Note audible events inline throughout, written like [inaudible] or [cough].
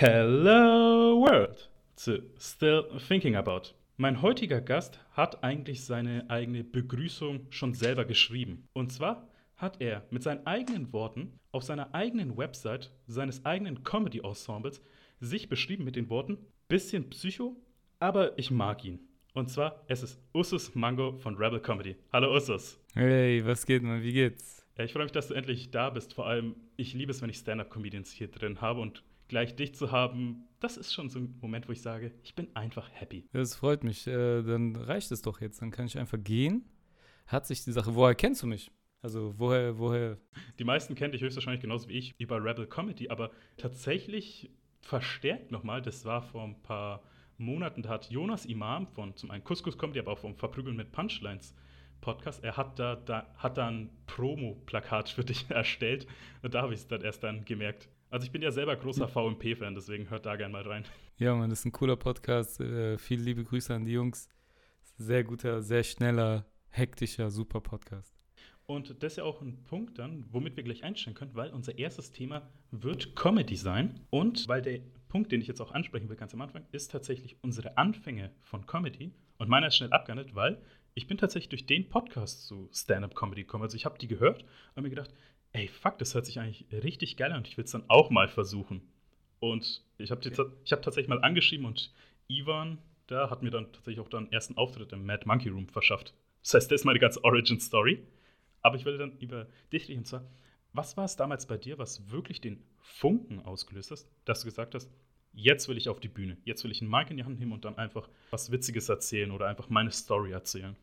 Hello World zu Still Thinking About. Mein heutiger Gast hat eigentlich seine eigene Begrüßung schon selber geschrieben. Und zwar hat er mit seinen eigenen Worten auf seiner eigenen Website seines eigenen Comedy-Ensembles sich beschrieben mit den Worten: bisschen Psycho, aber ich mag ihn. Und zwar, es ist Usus Mango von Rebel Comedy. Hallo Usus. Hey, was geht, man? Wie geht's? Ja, ich freue mich, dass du endlich da bist. Vor allem, ich liebe es, wenn ich Stand-Up-Comedians hier drin habe und gleich dich zu haben, das ist schon so ein Moment, wo ich sage, ich bin einfach happy. Das freut mich. Äh, dann reicht es doch jetzt. Dann kann ich einfach gehen. Hat sich die Sache. Woher kennst du mich? Also woher, woher? Die meisten kennen dich höchstwahrscheinlich genauso wie ich über Rebel Comedy, aber tatsächlich verstärkt nochmal, das war vor ein paar Monaten, da hat Jonas Imam von zum einen Couscous Comedy, aber auch vom Verprügeln mit Punchlines Podcast, er hat da, da, hat da ein Promo-Plakat für dich [laughs] erstellt und da habe ich es dann erst dann gemerkt. Also ich bin ja selber großer VMP-Fan, deswegen hört da gerne mal rein. Ja, man, das ist ein cooler Podcast. Äh, viele liebe Grüße an die Jungs. Sehr guter, sehr schneller, hektischer, super Podcast. Und das ist ja auch ein Punkt dann, womit wir gleich einstellen können, weil unser erstes Thema wird Comedy sein. Und weil der Punkt, den ich jetzt auch ansprechen will, ganz am Anfang, ist tatsächlich unsere Anfänge von Comedy. Und meiner ist schnell abgehandelt, weil ich bin tatsächlich durch den Podcast zu Stand-Up-Comedy gekommen. Also ich habe die gehört und mir gedacht, ey, fuck, das hört sich eigentlich richtig geil an und ich will es dann auch mal versuchen. Und ich habe okay. hab tatsächlich mal angeschrieben und Ivan, da hat mir dann tatsächlich auch dann ersten Auftritt im Mad Monkey Room verschafft. Das heißt, das ist meine ganze Origin-Story. Aber ich will dann über dich reden. Und zwar, was war es damals bei dir, was wirklich den Funken ausgelöst hat, dass du gesagt hast, jetzt will ich auf die Bühne, jetzt will ich einen Mic in die Hand nehmen und dann einfach was Witziges erzählen oder einfach meine Story erzählen?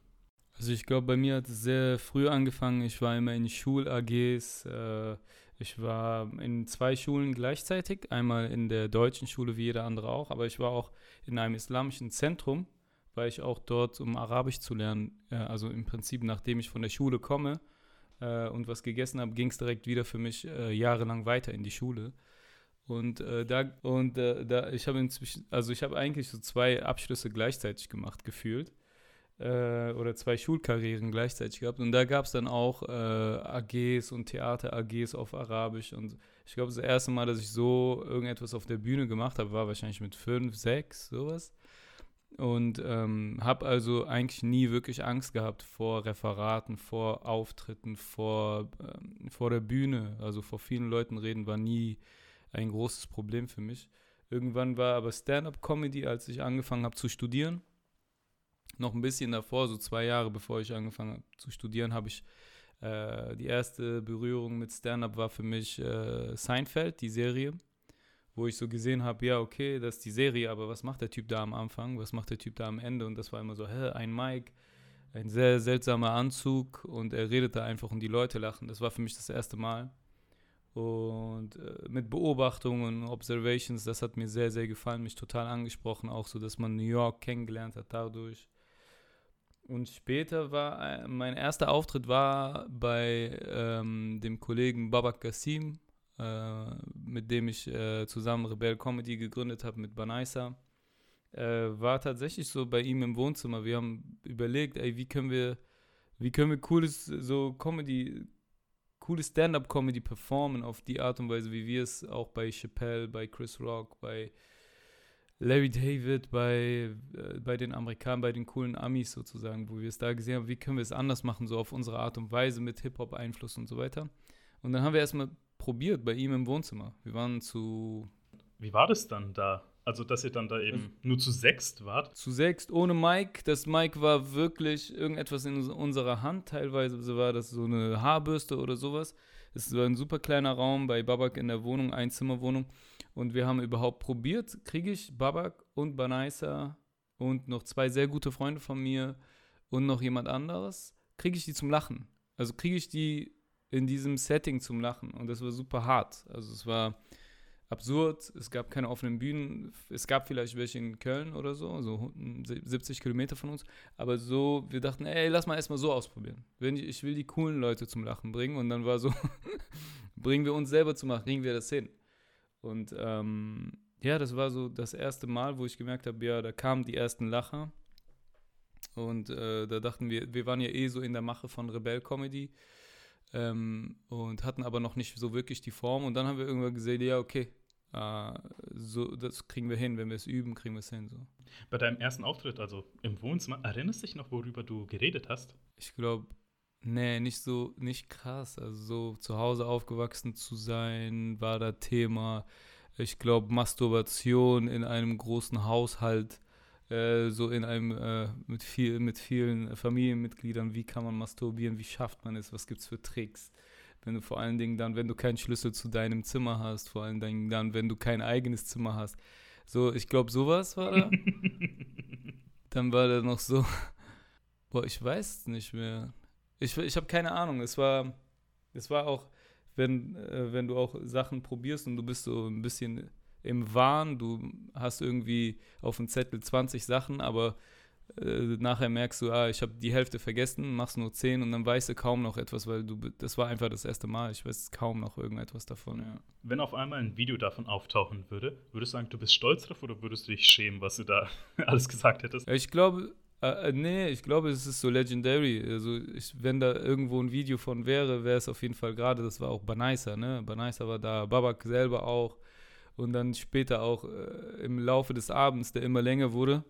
Also ich glaube, bei mir hat es sehr früh angefangen. Ich war immer in Schul-AGs. Äh, ich war in zwei Schulen gleichzeitig. Einmal in der deutschen Schule, wie jeder andere auch. Aber ich war auch in einem islamischen Zentrum, weil ich auch dort, um Arabisch zu lernen, äh, also im Prinzip, nachdem ich von der Schule komme äh, und was gegessen habe, ging es direkt wieder für mich jahrelang weiter in die Schule. Und da, und da, ich habe inzwischen, also ich habe eigentlich so zwei Abschlüsse gleichzeitig gemacht, gefühlt äh, oder zwei Schulkarrieren gleichzeitig gehabt. Und da gab es dann auch äh, AGs und Theater-AGs auf Arabisch. Und ich glaube, das erste Mal, dass ich so irgendetwas auf der Bühne gemacht habe, war wahrscheinlich mit fünf, sechs, sowas. Und ähm, habe also eigentlich nie wirklich Angst gehabt vor Referaten, vor Auftritten, vor, ähm, vor der Bühne. Also vor vielen Leuten reden war nie ein großes Problem für mich. Irgendwann war aber Stand-up-Comedy, als ich angefangen habe zu studieren noch ein bisschen davor, so zwei Jahre bevor ich angefangen habe zu studieren, habe ich äh, die erste Berührung mit Stand-up war für mich äh, Seinfeld, die Serie, wo ich so gesehen habe, ja, okay, das ist die Serie, aber was macht der Typ da am Anfang, was macht der Typ da am Ende? Und das war immer so, hä, ein Mike, ein sehr seltsamer Anzug und er redete einfach und die Leute lachen. Das war für mich das erste Mal. Und äh, mit Beobachtungen, Observations, das hat mir sehr, sehr gefallen, mich total angesprochen, auch so, dass man New York kennengelernt hat dadurch. Und später war, äh, mein erster Auftritt war bei ähm, dem Kollegen Babak Kassim, äh, mit dem ich äh, zusammen Rebel Comedy gegründet habe mit Banaisa. Äh, war tatsächlich so bei ihm im Wohnzimmer. Wir haben überlegt, ey, wie können wir, wie können wir cooles so Comedy, cooles Stand-up-Comedy performen auf die Art und Weise, wie wir es auch bei Chappelle, bei Chris Rock, bei Larry David, bei, äh, bei den Amerikanern, bei den coolen Amis sozusagen, wo wir es da gesehen haben, wie können wir es anders machen, so auf unsere Art und Weise mit Hip-Hop-Einfluss und so weiter. Und dann haben wir erstmal probiert bei ihm im Wohnzimmer. Wir waren zu. Wie war das dann da? Also, dass ihr dann da eben also, nur zu sechst wart? Zu sechst, ohne Mike. Das Mike war wirklich irgendetwas in unserer Hand. Teilweise war das so eine Haarbürste oder sowas. Es war ein super kleiner Raum bei Babak in der Wohnung, Einzimmerwohnung. Und wir haben überhaupt probiert, kriege ich Babak und Banaisa und noch zwei sehr gute Freunde von mir und noch jemand anderes, kriege ich die zum Lachen. Also kriege ich die in diesem Setting zum Lachen. Und das war super hart. Also es war absurd. Es gab keine offenen Bühnen. Es gab vielleicht welche in Köln oder so, so 70 Kilometer von uns. Aber so, wir dachten, ey, lass mal erstmal so ausprobieren. Wenn ich, will die coolen Leute zum Lachen bringen. Und dann war so, [laughs] bringen wir uns selber zum Lachen, kriegen wir das hin. Und ähm, ja, das war so das erste Mal, wo ich gemerkt habe, ja, da kamen die ersten Lacher. Und äh, da dachten wir, wir waren ja eh so in der Mache von Rebell Comedy ähm, und hatten aber noch nicht so wirklich die Form. Und dann haben wir irgendwann gesehen, ja, okay, äh, so, das kriegen wir hin. Wenn wir es üben, kriegen wir es hin. So. Bei deinem ersten Auftritt, also im Wohnzimmer, erinnerst du dich noch, worüber du geredet hast? Ich glaube, nee, nicht so, nicht krass. Also so zu Hause aufgewachsen zu sein, war da Thema. Ich glaube, Masturbation in einem großen Haushalt, äh, so in einem äh, mit, viel, mit vielen Familienmitgliedern, wie kann man masturbieren, wie schafft man es, was gibt es für Tricks? Wenn du vor allen Dingen dann, wenn du keinen Schlüssel zu deinem Zimmer hast, vor allen Dingen dann, wenn du kein eigenes Zimmer hast. So, ich glaube, sowas war da. [laughs] dann war da noch so, boah, ich weiß es nicht mehr. Ich, ich habe keine Ahnung. Es war, es war auch, wenn, äh, wenn du auch Sachen probierst und du bist so ein bisschen im Wahn, du hast irgendwie auf dem Zettel 20 Sachen, aber äh, nachher merkst du, ah, ich habe die Hälfte vergessen, machst nur 10 und dann weißt du kaum noch etwas, weil du das war einfach das erste Mal, ich weiß kaum noch irgendetwas davon, ja. Wenn auf einmal ein Video davon auftauchen würde, würdest du sagen, du bist stolz drauf oder würdest du dich schämen, was du da [laughs] alles gesagt hättest? Ich glaube, äh, äh, nee, ich glaube, es ist so legendary. Also, ich, wenn da irgendwo ein Video von wäre, wäre es auf jeden Fall gerade, das war auch Banaisa, ne? Banaisa war da, Babak selber auch. Und dann später auch äh, im Laufe des Abends, der immer länger wurde.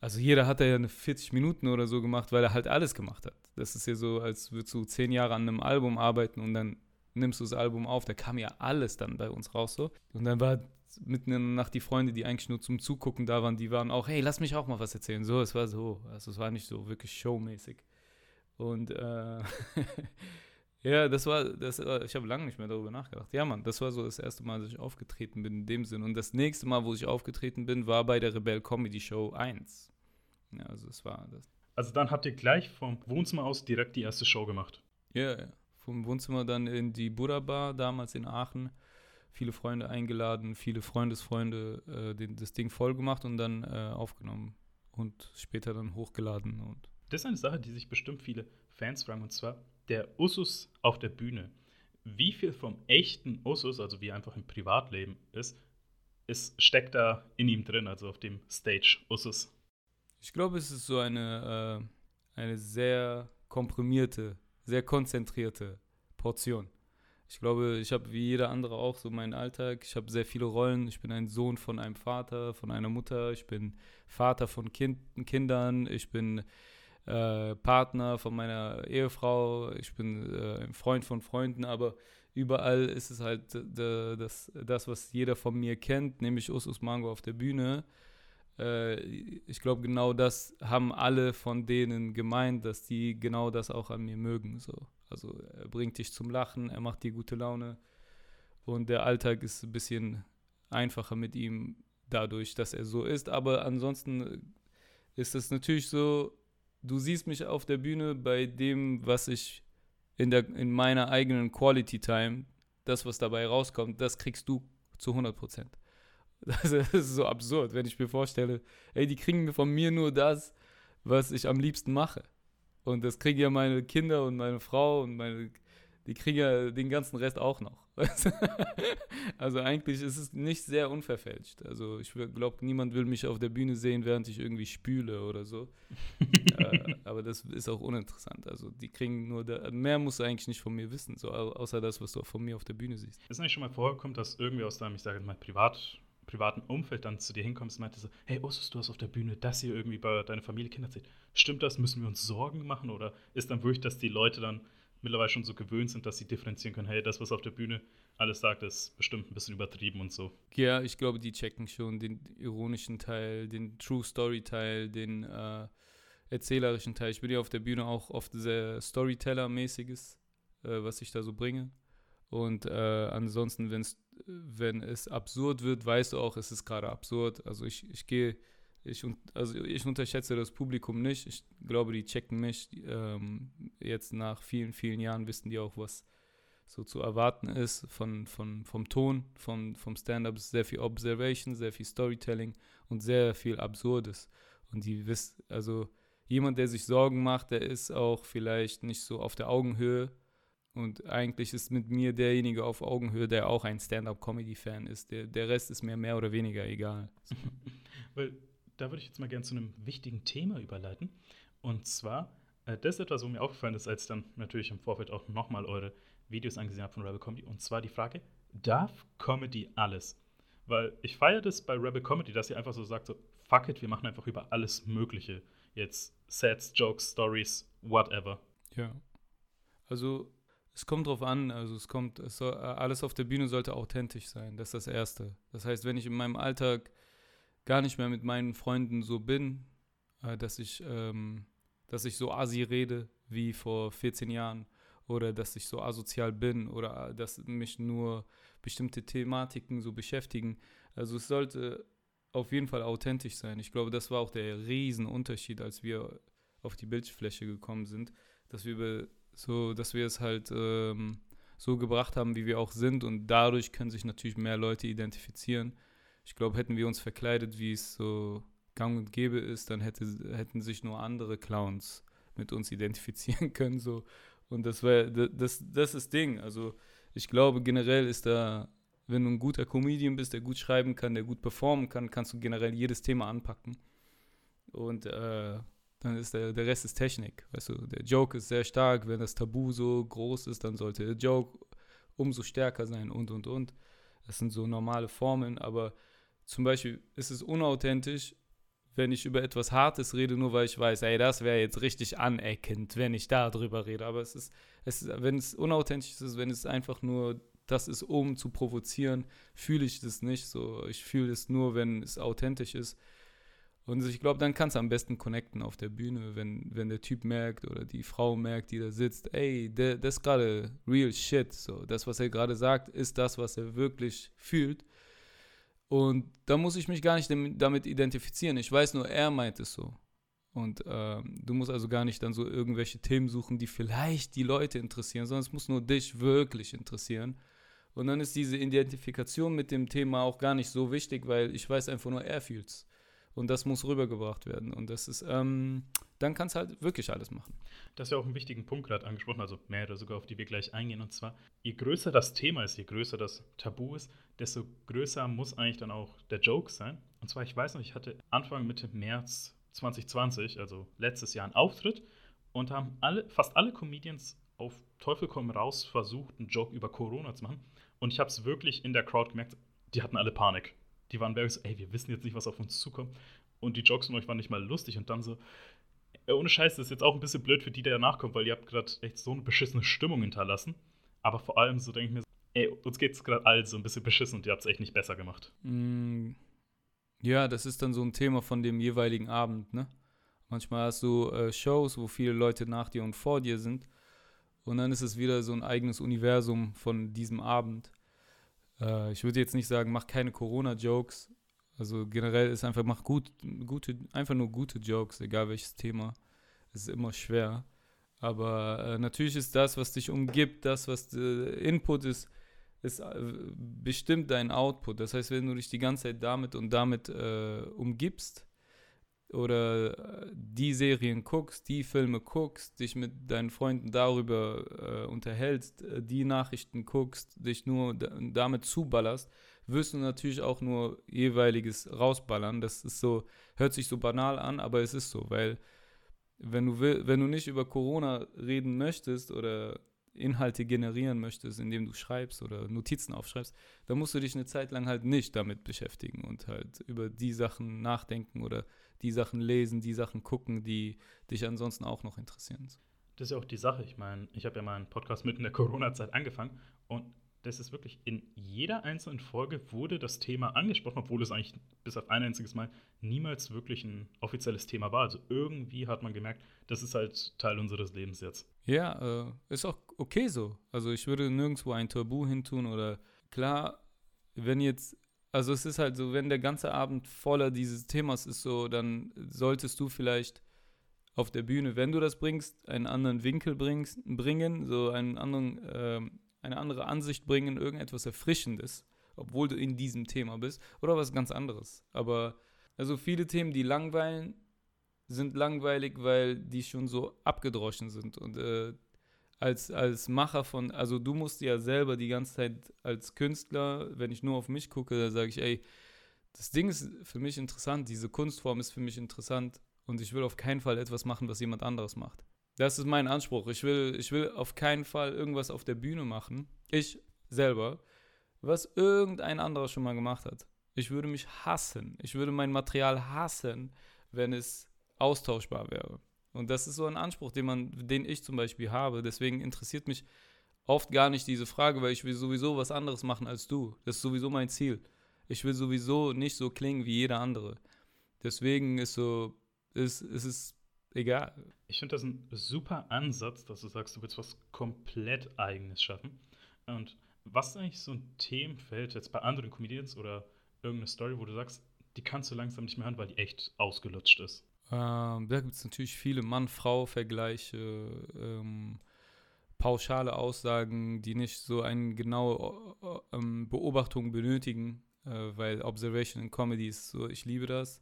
Also jeder hat ja eine 40 Minuten oder so gemacht, weil er halt alles gemacht hat. Das ist ja so, als würdest du zehn Jahre an einem Album arbeiten und dann nimmst du das Album auf. Da kam ja alles dann bei uns raus so. Und dann war mitten in der Nacht die Freunde, die eigentlich nur zum Zugucken da waren, die waren auch, hey, lass mich auch mal was erzählen. So, es war so. Also es war nicht so wirklich showmäßig. Und äh, [laughs] ja, das war, das, äh, ich habe lange nicht mehr darüber nachgedacht. Ja, Mann, das war so das erste Mal, dass ich aufgetreten bin in dem Sinn. Und das nächste Mal, wo ich aufgetreten bin, war bei der Rebell Comedy Show 1. Ja, also es war das. Also dann habt ihr gleich vom Wohnzimmer aus direkt die erste Show gemacht. Ja, ja. Vom Wohnzimmer dann in die Buddha Bar, damals in Aachen viele Freunde eingeladen, viele Freundesfreunde äh, den, das Ding voll gemacht und dann äh, aufgenommen und später dann hochgeladen. Und das ist eine Sache, die sich bestimmt viele Fans fragen, und zwar der Usus auf der Bühne. Wie viel vom echten Usus, also wie er einfach im Privatleben ist, ist, steckt da in ihm drin, also auf dem Stage Usus? Ich glaube, es ist so eine, äh, eine sehr komprimierte, sehr konzentrierte Portion. Ich glaube, ich habe wie jeder andere auch so meinen Alltag. Ich habe sehr viele Rollen. Ich bin ein Sohn von einem Vater, von einer Mutter. Ich bin Vater von kind, Kindern. Ich bin äh, Partner von meiner Ehefrau. Ich bin äh, ein Freund von Freunden. Aber überall ist es halt das, das, was jeder von mir kennt, nämlich Usus Mango auf der Bühne. Äh, ich glaube, genau das haben alle von denen gemeint, dass die genau das auch an mir mögen. So. Also er bringt dich zum Lachen, er macht dir gute Laune und der Alltag ist ein bisschen einfacher mit ihm dadurch, dass er so ist. Aber ansonsten ist es natürlich so, du siehst mich auf der Bühne bei dem, was ich in, der, in meiner eigenen Quality Time, das, was dabei rauskommt, das kriegst du zu 100 Prozent. Das ist so absurd, wenn ich mir vorstelle, ey, die kriegen von mir nur das, was ich am liebsten mache. Und das kriegen ja meine Kinder und meine Frau und meine, die kriegen ja den ganzen Rest auch noch. [laughs] also eigentlich ist es nicht sehr unverfälscht. Also ich glaube, niemand will mich auf der Bühne sehen, während ich irgendwie spüle oder so. [laughs] äh, aber das ist auch uninteressant. Also die kriegen nur, da, mehr musst du eigentlich nicht von mir wissen, so außer das, was du von mir auf der Bühne siehst. Ist eigentlich schon mal vorgekommen, dass irgendwie aus deinem, ich sage mal, privat privaten Umfeld dann zu dir hinkommst und meinte so, hey, wusstest du hast auf der Bühne das hier irgendwie bei deiner Familie Kinder erzählt? Stimmt das? Müssen wir uns Sorgen machen? Oder ist dann wirklich, dass die Leute dann mittlerweile schon so gewöhnt sind, dass sie differenzieren können, hey, das, was auf der Bühne alles sagt, ist bestimmt ein bisschen übertrieben und so. Ja, ich glaube, die checken schon den ironischen Teil, den True Story Teil, den äh, erzählerischen Teil. Ich bin ja auf der Bühne auch oft sehr Storyteller-mäßiges, äh, was ich da so bringe. Und äh, ansonsten, wenn's, wenn es absurd wird, weißt du auch, es ist gerade absurd. Also ich, ich gehe, ich, also ich unterschätze das Publikum nicht. Ich glaube, die checken mich. Ähm, jetzt nach vielen, vielen Jahren wissen die auch, was so zu erwarten ist von, von, vom Ton, von, vom Stand-up. Sehr viel Observation, sehr viel Storytelling und sehr viel Absurdes. Und die wissen, also jemand, der sich Sorgen macht, der ist auch vielleicht nicht so auf der Augenhöhe und eigentlich ist mit mir derjenige auf Augenhöhe, der auch ein Stand-up-Comedy-Fan ist. Der, der Rest ist mir mehr oder weniger egal. [laughs] Weil da würde ich jetzt mal gerne zu einem wichtigen Thema überleiten. Und zwar, äh, das ist etwas, wo mir aufgefallen ist, als ich dann natürlich im Vorfeld auch nochmal eure Videos angesehen habe von Rebel Comedy. Und zwar die Frage, darf Comedy alles? Weil ich feiere das bei Rebel Comedy, dass sie einfach so sagt, so, fuck it, wir machen einfach über alles Mögliche. Jetzt Sets, Jokes, Stories, whatever. Ja. Also es kommt drauf an, also es kommt, es soll, alles auf der Bühne sollte authentisch sein. Das ist das Erste. Das heißt, wenn ich in meinem Alltag gar nicht mehr mit meinen Freunden so bin, äh, dass ich, ähm, dass ich so asi rede wie vor 14 Jahren oder dass ich so asozial bin oder äh, dass mich nur bestimmte Thematiken so beschäftigen. Also es sollte auf jeden Fall authentisch sein. Ich glaube, das war auch der Riesenunterschied, als wir auf die Bildfläche gekommen sind, dass wir so, dass wir es halt ähm, so gebracht haben, wie wir auch sind und dadurch können sich natürlich mehr Leute identifizieren. Ich glaube, hätten wir uns verkleidet, wie es so gang und gäbe ist, dann hätte, hätten sich nur andere Clowns mit uns identifizieren [laughs] können. So. Und das war das, das ist Ding. Also ich glaube, generell ist da, wenn du ein guter Comedian bist, der gut schreiben kann, der gut performen kann, kannst du generell jedes Thema anpacken. Und äh, dann ist der, der Rest ist Technik. Weißt du, der Joke ist sehr stark. Wenn das Tabu so groß ist, dann sollte der Joke umso stärker sein und und und. Das sind so normale Formeln, aber zum Beispiel ist es unauthentisch, wenn ich über etwas Hartes rede, nur weil ich weiß, ey, das wäre jetzt richtig aneckend, wenn ich darüber rede. Aber es ist, es ist, wenn es unauthentisch ist, wenn es einfach nur das ist, um zu provozieren, fühle ich das nicht so. Ich fühle es nur, wenn es authentisch ist. Und ich glaube, dann kannst du am besten connecten auf der Bühne, wenn, wenn der Typ merkt oder die Frau merkt, die da sitzt, ey, der, das ist gerade real shit. So, das, was er gerade sagt, ist das, was er wirklich fühlt. Und da muss ich mich gar nicht damit identifizieren. Ich weiß nur, er meint es so. Und ähm, du musst also gar nicht dann so irgendwelche Themen suchen, die vielleicht die Leute interessieren, sondern es muss nur dich wirklich interessieren. Und dann ist diese Identifikation mit dem Thema auch gar nicht so wichtig, weil ich weiß einfach nur, er fühlt's. Und das muss rübergebracht werden. Und das ist, ähm, dann kannst halt wirklich alles machen. Das ist ja auch einen wichtigen Punkt gerade angesprochen, also mehrere sogar, auf die wir gleich eingehen. Und zwar, je größer das Thema ist, je größer das Tabu ist, desto größer muss eigentlich dann auch der Joke sein. Und zwar, ich weiß noch, ich hatte Anfang Mitte März 2020, also letztes Jahr, einen Auftritt und haben alle, fast alle Comedians auf Teufel komm raus versucht, einen Joke über Corona zu machen. Und ich habe es wirklich in der Crowd gemerkt, die hatten alle Panik die waren wirklich so, ey, wir wissen jetzt nicht, was auf uns zukommt. Und die Jokes von euch waren nicht mal lustig. Und dann so, ohne Scheiß, das ist jetzt auch ein bisschen blöd für die, die danach kommen, weil ihr habt gerade echt so eine beschissene Stimmung hinterlassen. Aber vor allem so denke ich mir, ey, uns geht es gerade all so ein bisschen beschissen und ihr habt es echt nicht besser gemacht. Mm, ja, das ist dann so ein Thema von dem jeweiligen Abend, ne? Manchmal hast du äh, Shows, wo viele Leute nach dir und vor dir sind. Und dann ist es wieder so ein eigenes Universum von diesem Abend. Äh, ich würde jetzt nicht sagen, mach keine Corona-Jokes. Also generell ist einfach, mach gut, gute, einfach nur gute Jokes, egal welches Thema. Es ist immer schwer. Aber äh, natürlich ist das, was dich umgibt, das, was äh, Input ist, ist äh, bestimmt dein Output. Das heißt, wenn du dich die ganze Zeit damit und damit äh, umgibst, oder äh, die Serien guckst, die Filme guckst, dich mit deinen Freunden darüber äh, unterhältst, äh, die Nachrichten guckst, dich nur damit zuballerst, wirst du natürlich auch nur jeweiliges rausballern. Das ist so, hört sich so banal an, aber es ist so, weil wenn du will, wenn du nicht über Corona reden möchtest oder Inhalte generieren möchtest, indem du schreibst oder Notizen aufschreibst, dann musst du dich eine Zeit lang halt nicht damit beschäftigen und halt über die Sachen nachdenken oder die Sachen lesen, die Sachen gucken, die dich ansonsten auch noch interessieren. Das ist ja auch die Sache. Ich meine, ich habe ja meinen Podcast mitten in der Corona-Zeit angefangen und das ist wirklich in jeder einzelnen Folge wurde das Thema angesprochen, obwohl es eigentlich bis auf ein einziges Mal niemals wirklich ein offizielles Thema war. Also irgendwie hat man gemerkt, das ist halt Teil unseres Lebens jetzt. Ja, äh, ist auch okay so. Also ich würde nirgendwo ein Tabu hintun oder klar, wenn jetzt, also es ist halt so, wenn der ganze Abend voller dieses Themas ist so, dann solltest du vielleicht auf der Bühne, wenn du das bringst, einen anderen Winkel bringst, bringen, so einen anderen ähm, eine andere Ansicht bringen, irgendetwas Erfrischendes, obwohl du in diesem Thema bist, oder was ganz anderes. Aber also viele Themen, die langweilen, sind langweilig, weil die schon so abgedroschen sind. Und äh, als, als Macher von, also du musst ja selber die ganze Zeit als Künstler, wenn ich nur auf mich gucke, da sage ich, ey, das Ding ist für mich interessant, diese Kunstform ist für mich interessant und ich will auf keinen Fall etwas machen, was jemand anderes macht. Das ist mein Anspruch. Ich will, ich will auf keinen Fall irgendwas auf der Bühne machen. Ich selber, was irgendein anderer schon mal gemacht hat. Ich würde mich hassen. Ich würde mein Material hassen, wenn es austauschbar wäre. Und das ist so ein Anspruch, den man, den ich zum Beispiel habe. Deswegen interessiert mich oft gar nicht diese Frage, weil ich will sowieso was anderes machen als du. Das ist sowieso mein Ziel. Ich will sowieso nicht so klingen wie jeder andere. Deswegen ist so, ist, ist es egal. Ich finde das ein super Ansatz, dass du sagst, du willst was komplett Eigenes schaffen. Und was ist eigentlich so ein Themenfeld jetzt bei anderen Comedians oder irgendeine Story, wo du sagst, die kannst du langsam nicht mehr hören, weil die echt ausgelutscht ist? Ähm, da gibt es natürlich viele Mann-Frau-Vergleiche, ähm, pauschale Aussagen, die nicht so eine genaue äh, ähm, Beobachtung benötigen, äh, weil Observation in Comedy ist so, ich liebe das.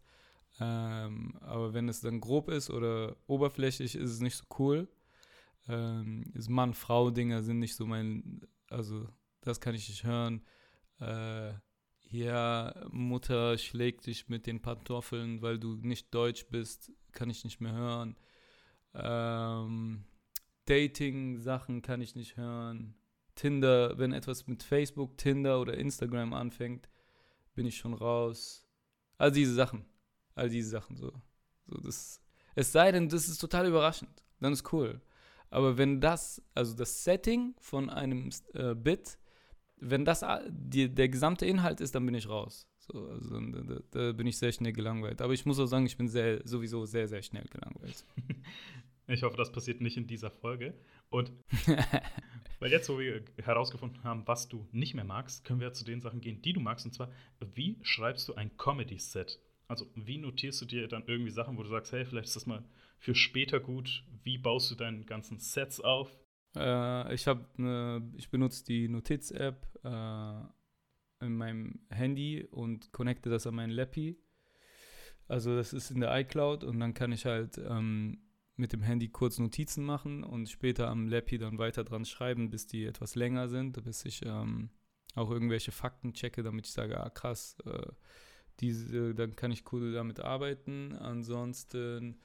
Ähm, aber wenn es dann grob ist oder oberflächlich, ist es nicht so cool. Ähm, Mann-Frau-Dinger sind nicht so mein, also das kann ich nicht hören. Äh, ja, Mutter schlägt dich mit den Pantoffeln, weil du nicht deutsch bist, kann ich nicht mehr hören. Ähm, Dating-Sachen kann ich nicht hören. Tinder, wenn etwas mit Facebook, Tinder oder Instagram anfängt, bin ich schon raus. All diese Sachen. All diese Sachen so. so das, es sei denn, das ist total überraschend. Dann ist cool. Aber wenn das, also das Setting von einem äh, Bit wenn das die, der gesamte Inhalt ist, dann bin ich raus. So, also, da, da, bin ich sehr schnell gelangweilt. Aber ich muss auch sagen, ich bin sehr, sowieso sehr, sehr schnell gelangweilt. [laughs] Ich hoffe, das passiert nicht in dieser Folge. Und [laughs] weil jetzt, wo wir herausgefunden haben, was du nicht mehr magst, können wir zu den Sachen gehen, die du magst. Und zwar, wie schreibst du ein Comedy-Set? Also, wie notierst du dir dann irgendwie Sachen, wo du sagst, hey, vielleicht ist das mal für später gut? Wie baust du deine ganzen Sets auf? Äh, ich habe ne, ich benutze die Notiz-App äh, in meinem Handy und connecte das an meinen Lappy. Also das ist in der iCloud und dann kann ich halt ähm, mit dem Handy kurz Notizen machen und später am Lappy dann weiter dran schreiben, bis die etwas länger sind, bis ich ähm, auch irgendwelche Fakten checke, damit ich sage, ah krass, äh, diese, dann kann ich cool damit arbeiten. Ansonsten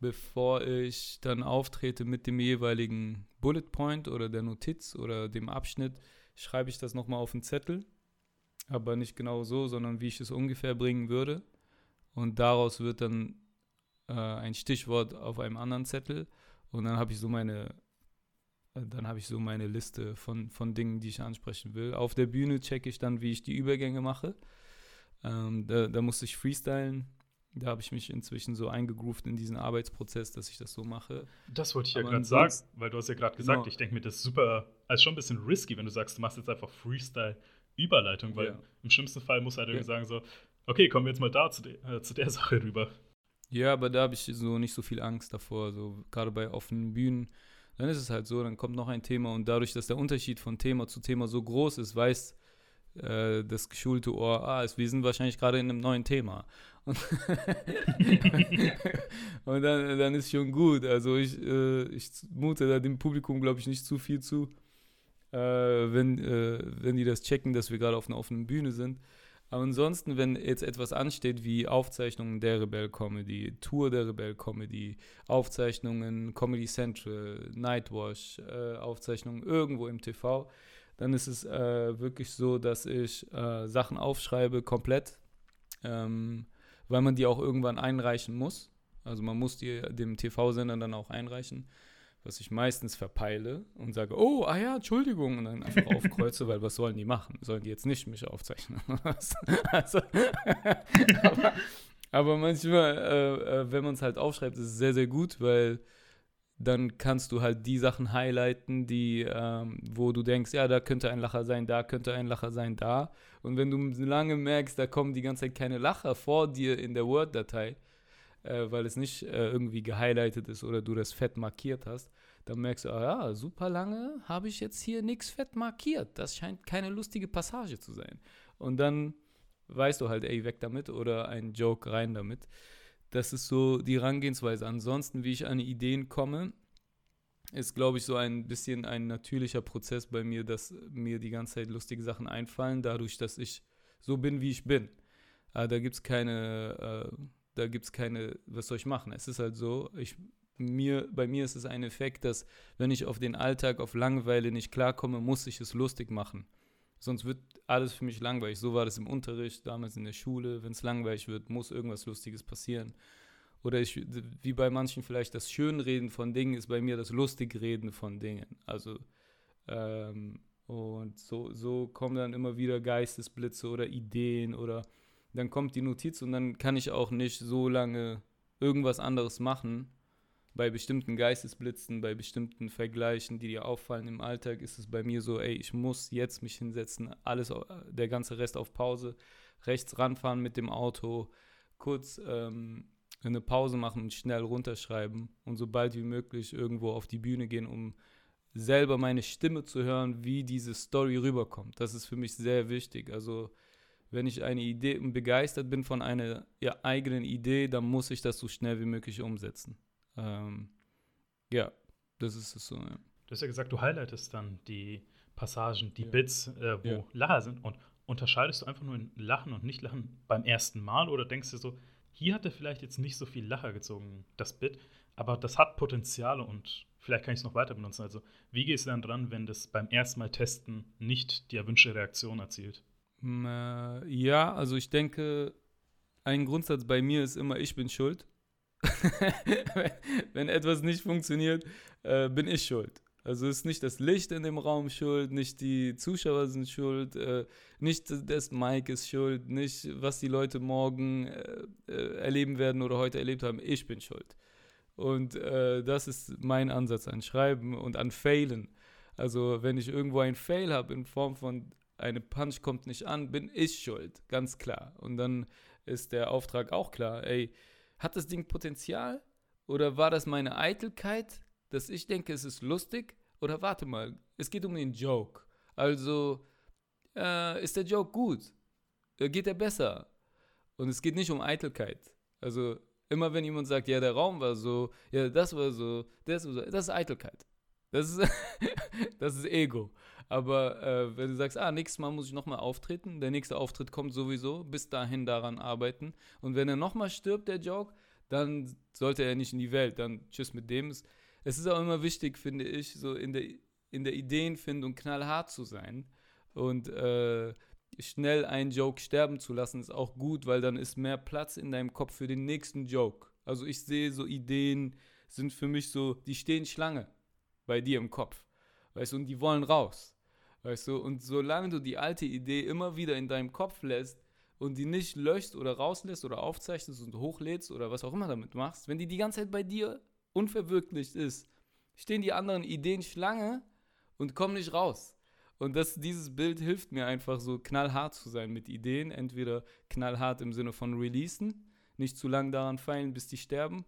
bevor ich dann auftrete mit dem jeweiligen Bullet Point oder der Notiz oder dem Abschnitt, schreibe ich das nochmal auf den Zettel. Aber nicht genau so, sondern wie ich es ungefähr bringen würde. Und daraus wird dann äh, ein Stichwort auf einem anderen Zettel. Und dann habe ich so meine, äh, dann habe ich so meine Liste von, von Dingen, die ich ansprechen will. Auf der Bühne checke ich dann, wie ich die Übergänge mache. Ähm, da, da musste ich freestylen da habe ich mich inzwischen so eingegroovt in diesen Arbeitsprozess, dass ich das so mache. Das wollte ich ja gerade sagen, weil du hast ja gerade gesagt, genau. ich denke mir, das ist super, also schon ein bisschen risky, wenn du sagst, du machst jetzt einfach Freestyle-Überleitung, weil ja. im schlimmsten Fall muss halt irgendwie ja. sagen so, okay, kommen wir jetzt mal da zu, de äh, zu der [laughs] Sache rüber. Ja, aber da habe ich so nicht so viel Angst davor, so gerade bei offenen Bühnen. Dann ist es halt so, dann kommt noch ein Thema und dadurch, dass der Unterschied von Thema zu Thema so groß ist, weiß äh, das geschulte Ohr, ah, wir sind wahrscheinlich gerade in einem neuen Thema. Und, [laughs] und dann, dann ist schon gut. Also ich, äh, ich mute da dem Publikum, glaube ich, nicht zu viel zu, äh, wenn, äh, wenn die das checken, dass wir gerade auf einer offenen Bühne sind. Aber ansonsten, wenn jetzt etwas ansteht wie Aufzeichnungen der Rebell Comedy, Tour der Rebell Comedy, Aufzeichnungen Comedy Central, Nightwash, äh, Aufzeichnungen irgendwo im TV, dann ist es äh, wirklich so, dass ich äh, Sachen aufschreibe komplett. Ähm, weil man die auch irgendwann einreichen muss. Also man muss die dem TV-Sender dann auch einreichen, was ich meistens verpeile und sage, oh, ah ja, Entschuldigung, und dann einfach aufkreuze, weil was sollen die machen? Sollen die jetzt nicht mich aufzeichnen? [laughs] also, aber, aber, manchmal, äh, äh wenn man es halt aufschreibt, ist es sehr, sehr gut, weil dann kannst du halt die Sachen highlighten, die, ähm, wo du denkst, ja, da könnte ein Lacher sein, da könnte ein Lacher sein, da. Und wenn du lange merkst, da kommen die ganze Zeit keine Lacher vor dir in der Word-Datei, äh, weil es nicht äh, irgendwie gehighlightet ist oder du das fett markiert hast, dann merkst du, ah ja, super lange habe ich jetzt hier nichts fett markiert. Das scheint keine lustige Passage zu sein. Und dann weißt du halt, ey, weg damit oder ein Joke rein damit. Das ist so die Herangehensweise. Ansonsten, wie ich an Ideen komme, ist, glaube ich, so ein bisschen ein natürlicher Prozess bei mir, dass mir die ganze Zeit lustige Sachen einfallen, dadurch, dass ich so bin, wie ich bin. Aber da gibt es keine, äh, da gibt keine, was soll ich machen? Es ist halt so, ich, mir, bei mir ist es ein Effekt, dass wenn ich auf den Alltag, auf Langeweile nicht klarkomme, muss ich es lustig machen. Sonst wird alles für mich langweilig. So war das im Unterricht, damals in der Schule. Wenn es langweilig wird, muss irgendwas Lustiges passieren. Oder ich, wie bei manchen vielleicht das Schönreden von Dingen ist bei mir das Lustigreden von Dingen. Also, ähm, und so, so kommen dann immer wieder Geistesblitze oder Ideen oder dann kommt die Notiz und dann kann ich auch nicht so lange irgendwas anderes machen. Bei bestimmten Geistesblitzen, bei bestimmten Vergleichen, die dir auffallen im Alltag, ist es bei mir so, ey, ich muss jetzt mich hinsetzen, alles, der ganze Rest auf Pause, rechts ranfahren mit dem Auto, kurz ähm, eine Pause machen und schnell runterschreiben und so bald wie möglich irgendwo auf die Bühne gehen, um selber meine Stimme zu hören, wie diese Story rüberkommt. Das ist für mich sehr wichtig. Also wenn ich eine Idee begeistert bin von einer ja, eigenen Idee, dann muss ich das so schnell wie möglich umsetzen. Ähm, ja, das ist es so. Ja. Du hast ja gesagt, du highlightest dann die Passagen, die ja. Bits, äh, wo ja. Lacher sind. Und unterscheidest du einfach nur in Lachen und Nicht-Lachen beim ersten Mal oder denkst du so, hier hat er vielleicht jetzt nicht so viel Lacher gezogen, das Bit, aber das hat Potenzial und vielleicht kann ich es noch weiter benutzen. Also, wie gehst du dann dran, wenn das beim ersten Mal testen nicht die erwünschte Reaktion erzielt? Äh, ja, also ich denke, ein Grundsatz bei mir ist immer, ich bin schuld. [laughs] wenn etwas nicht funktioniert, äh, bin ich schuld. Also ist nicht das Licht in dem Raum schuld, nicht die Zuschauer sind schuld, äh, nicht das Mike ist schuld, nicht was die Leute morgen äh, äh erleben werden oder heute erlebt haben. Ich bin schuld. Und äh, das ist mein Ansatz an Schreiben und an Failen. Also wenn ich irgendwo ein Fail habe in Form von eine Punch kommt nicht an, bin ich schuld, ganz klar. Und dann ist der Auftrag auch klar. Ey, hat das Ding Potenzial? Oder war das meine Eitelkeit, dass ich denke, es ist lustig? Oder warte mal, es geht um den Joke. Also, äh, ist der Joke gut? Äh, geht er besser? Und es geht nicht um Eitelkeit. Also, immer wenn jemand sagt, ja, der Raum war so, ja, das war so, das war so, das ist Eitelkeit. Das ist, [laughs] das ist Ego. Aber äh, wenn du sagst, ah, nächstes Mal muss ich nochmal auftreten, der nächste Auftritt kommt sowieso, bis dahin daran arbeiten. Und wenn er nochmal stirbt, der Joke, dann sollte er nicht in die Welt. Dann tschüss mit dem. Es ist auch immer wichtig, finde ich, so in der, in der Ideenfindung knallhart zu sein. Und äh, schnell einen Joke sterben zu lassen, ist auch gut, weil dann ist mehr Platz in deinem Kopf für den nächsten Joke. Also ich sehe so Ideen sind für mich so, die stehen Schlange bei dir im Kopf. Weißt du, und die wollen raus. Weißt du, und solange du die alte Idee immer wieder in deinem Kopf lässt und die nicht löscht oder rauslässt oder aufzeichnest und hochlädst oder was auch immer damit machst, wenn die die ganze Zeit bei dir unverwirklicht ist, stehen die anderen Ideen Schlange und kommen nicht raus. Und das, dieses Bild hilft mir einfach so knallhart zu sein mit Ideen. Entweder knallhart im Sinne von releasen, nicht zu lange daran feilen, bis die sterben,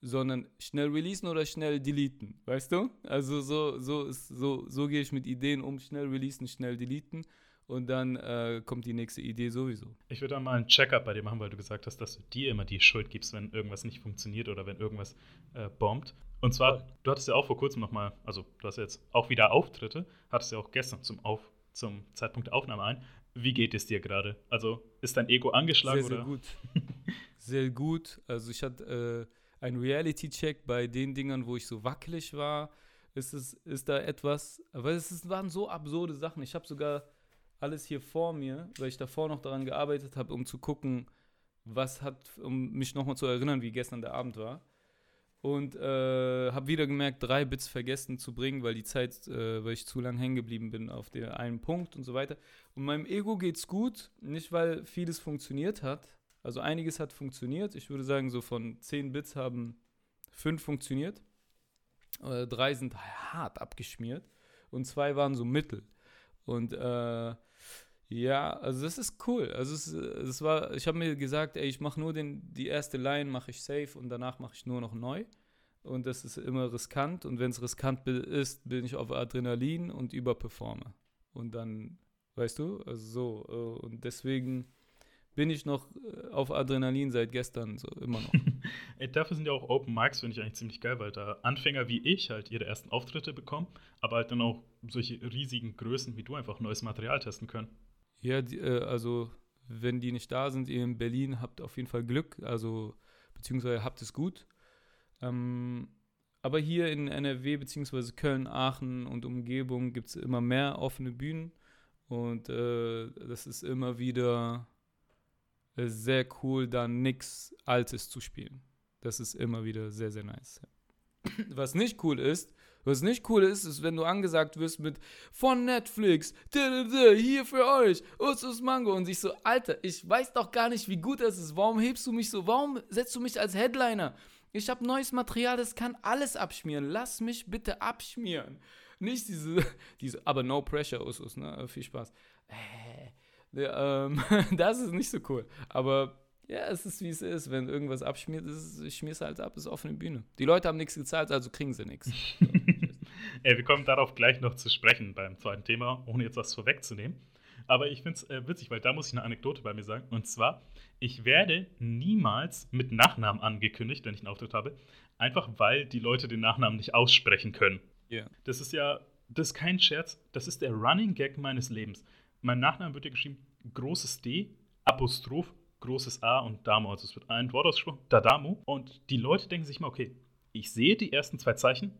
sondern schnell releasen oder schnell deleten, weißt du? Also so, so, ist, so, so gehe ich mit Ideen um, schnell releasen, schnell deleten und dann äh, kommt die nächste Idee sowieso. Ich würde dann mal einen Check-up bei dir machen, weil du gesagt hast, dass du dir immer die Schuld gibst, wenn irgendwas nicht funktioniert oder wenn irgendwas äh, bombt. Und zwar, du hattest ja auch vor kurzem nochmal, also du hast jetzt auch wieder Auftritte, hattest ja auch gestern zum, Auf, zum Zeitpunkt der Aufnahme ein. Wie geht es dir gerade? Also ist dein Ego angeschlagen? Sehr, sehr oder? gut. [laughs] sehr gut. Also ich hatte äh, einen Reality-Check bei den Dingern, wo ich so wackelig war. Ist, es, ist da etwas, aber es ist, waren so absurde Sachen. Ich habe sogar alles hier vor mir, weil ich davor noch daran gearbeitet habe, um zu gucken, was hat, um mich nochmal zu erinnern, wie gestern der Abend war. Und äh, habe wieder gemerkt, drei Bits vergessen zu bringen, weil die Zeit, äh, weil ich zu lang hängen geblieben bin auf den einen Punkt und so weiter. Und meinem Ego geht's gut, nicht weil vieles funktioniert hat. Also einiges hat funktioniert. Ich würde sagen, so von zehn Bits haben fünf funktioniert. Äh, drei sind hart abgeschmiert und zwei waren so mittel. Und äh, ja, also das ist cool. Also es, es war, ich habe mir gesagt, ey, ich mache nur den, die erste Line mache ich safe und danach mache ich nur noch neu. Und das ist immer riskant. Und wenn es riskant ist, bin ich auf Adrenalin und überperforme. Und dann, weißt du, also so. Äh, und deswegen bin ich noch äh, auf Adrenalin seit gestern, so immer noch. [laughs] [laughs] Ey, dafür sind ja auch Open Mics, finde ich eigentlich ziemlich geil, weil da Anfänger wie ich halt ihre ersten Auftritte bekommen, aber halt dann auch solche riesigen Größen wie du einfach neues Material testen können. Ja, die, äh, also wenn die nicht da sind, ihr in Berlin habt auf jeden Fall Glück, also beziehungsweise habt es gut. Ähm, aber hier in NRW beziehungsweise Köln, Aachen und Umgebung gibt es immer mehr offene Bühnen Und äh, das ist immer wieder äh, sehr cool, da nichts Altes zu spielen. Das ist immer wieder sehr, sehr nice. [clears throat] Was nicht cool ist, was nicht cool ist, ist, wenn du angesagt wirst mit von Netflix, hier für euch, Usus Mango. Und ich so, Alter, ich weiß doch gar nicht, wie gut das ist. Warum hebst du mich so? Warum setzt du mich als Headliner? Ich habe neues Material, das kann alles abschmieren. Lass mich bitte abschmieren. Nicht diese, [laughs] diese aber no pressure, Usus, ne? Viel Spaß. Äh, ja, ähm, [laughs] das ist nicht so cool. Aber ja, es ist wie es ist. Wenn irgendwas abschmiert, ist, ich schmier es halt ab, ist offene Bühne. Die Leute haben nichts gezahlt, also kriegen sie nichts. [laughs] Ey, wir kommen darauf gleich noch zu sprechen beim zweiten Thema, ohne jetzt was vorwegzunehmen. Aber ich finde es äh, witzig, weil da muss ich eine Anekdote bei mir sagen. Und zwar, ich werde niemals mit Nachnamen angekündigt, wenn ich einen Auftritt habe. Einfach weil die Leute den Nachnamen nicht aussprechen können. Yeah. Das ist ja, das ist kein Scherz, das ist der Running Gag meines Lebens. Mein Nachname wird ja geschrieben, großes D, Apostroph, großes A und Damo. Also es wird ein Wort ausgesprochen, Dadamo. Und die Leute denken sich mal, okay, ich sehe die ersten zwei Zeichen,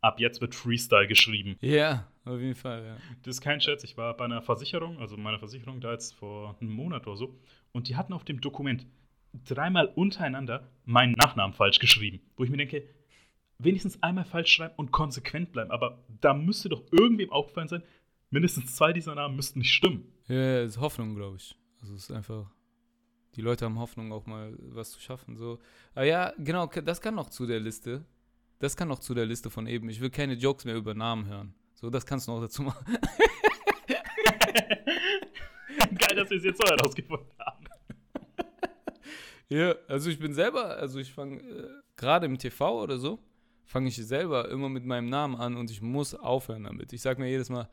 ab jetzt wird Freestyle geschrieben. Ja, auf jeden Fall, ja. Das ist kein Scherz. Ich war bei einer Versicherung, also meiner Versicherung da jetzt vor einem Monat oder so, und die hatten auf dem Dokument dreimal untereinander meinen Nachnamen falsch geschrieben. Wo ich mir denke, wenigstens einmal falsch schreiben und konsequent bleiben. Aber da müsste doch irgendwem aufgefallen sein, mindestens zwei dieser Namen müssten nicht stimmen. Ja, es ist Hoffnung, glaube ich. Also es ist einfach die Leute haben Hoffnung, auch mal was zu schaffen. So. Aber ja, genau, das kann noch zu der Liste. Das kann noch zu der Liste von eben. Ich will keine Jokes mehr über Namen hören. So, das kannst du noch dazu machen. [laughs] Geil, dass wir es jetzt so herausgefunden haben. [laughs] ja, also ich bin selber, also ich fange äh, gerade im TV oder so, fange ich selber immer mit meinem Namen an und ich muss aufhören damit. Ich sage mir jedes Mal,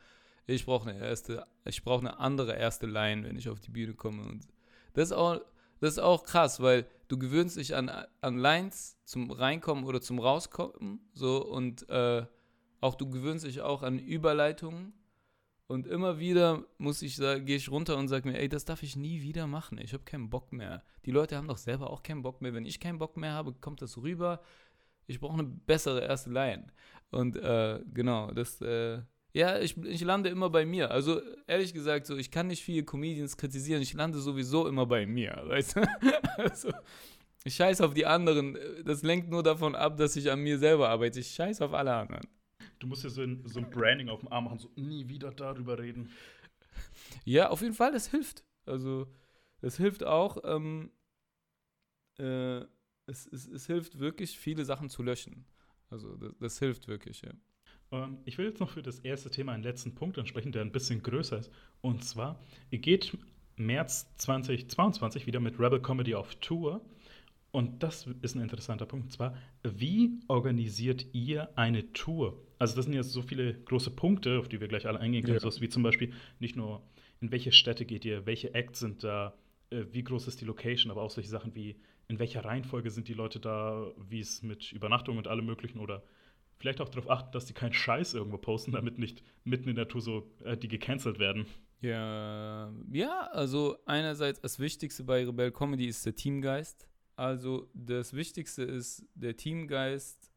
ich brauche eine erste, ich brauche eine andere erste Line, wenn ich auf die Bühne komme und das ist auch, das ist auch krass, weil du gewöhnst dich an, an Lines zum Reinkommen oder zum Rauskommen, so und äh, auch du gewöhnst dich auch an Überleitungen. Und immer wieder muss ich gehe ich runter und sage mir, ey, das darf ich nie wieder machen. Ich habe keinen Bock mehr. Die Leute haben doch selber auch keinen Bock mehr. Wenn ich keinen Bock mehr habe, kommt das rüber. Ich brauche eine bessere erste Line. Und äh, genau, das äh, ja, ich, ich lande immer bei mir. Also ehrlich gesagt, so ich kann nicht viele Comedians kritisieren. Ich lande sowieso immer bei mir, [laughs] weißt du? Also, ich scheiß auf die anderen. Das lenkt nur davon ab, dass ich an mir selber arbeite. Ich scheiß auf alle anderen. Du musst ja so ein, so ein Branding auf dem Arm machen, so nie wieder darüber reden. Ja, auf jeden Fall, das hilft. Also, das hilft auch. Ähm, äh, es, es, es hilft wirklich, viele Sachen zu löschen. Also, das, das hilft wirklich, ja. Ähm, ich will jetzt noch für das erste Thema einen letzten Punkt ansprechen, der ein bisschen größer ist. Und zwar, ihr geht März 2022 wieder mit Rebel Comedy auf Tour. Und das ist ein interessanter Punkt. Und zwar, wie organisiert ihr eine Tour? Also, das sind jetzt so viele große Punkte, auf die wir gleich alle eingehen können. Ja. Wie zum Beispiel nicht nur, in welche Städte geht ihr, welche Acts sind da, äh, wie groß ist die Location, aber auch solche Sachen wie, in welcher Reihenfolge sind die Leute da, wie es mit Übernachtung und allem Möglichen oder vielleicht auch darauf achten, dass die keinen Scheiß irgendwo posten, damit nicht mitten in der Tour so äh, die gecancelt werden. Ja, ja, also einerseits das Wichtigste bei Rebel Comedy ist der Teamgeist. Also das Wichtigste ist der Teamgeist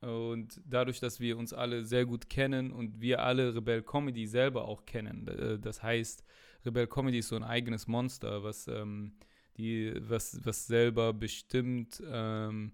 und dadurch, dass wir uns alle sehr gut kennen und wir alle Rebel Comedy selber auch kennen. Äh, das heißt, Rebel Comedy ist so ein eigenes Monster, was ähm, die, was, was selber bestimmt ähm,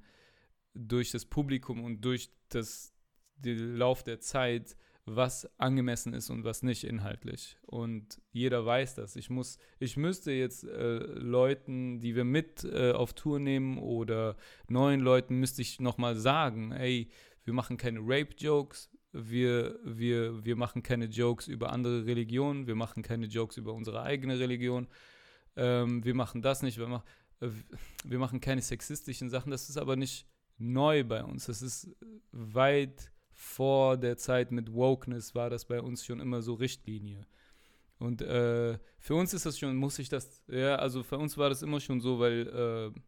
durch das Publikum und durch das, den Lauf der Zeit, was angemessen ist und was nicht inhaltlich. Und jeder weiß das. Ich muss, ich müsste jetzt äh, Leuten, die wir mit äh, auf Tour nehmen oder neuen Leuten, müsste ich nochmal sagen, ey, wir machen keine Rape-Jokes, wir, wir, wir machen keine Jokes über andere Religionen, wir machen keine Jokes über unsere eigene Religion, ähm, wir machen das nicht, wir, mach, äh, wir machen keine sexistischen Sachen, das ist aber nicht neu bei uns. Das ist weit vor der Zeit mit Wokeness war das bei uns schon immer so Richtlinie. Und äh, für uns ist das schon, muss ich das, ja, also für uns war das immer schon so, weil, äh,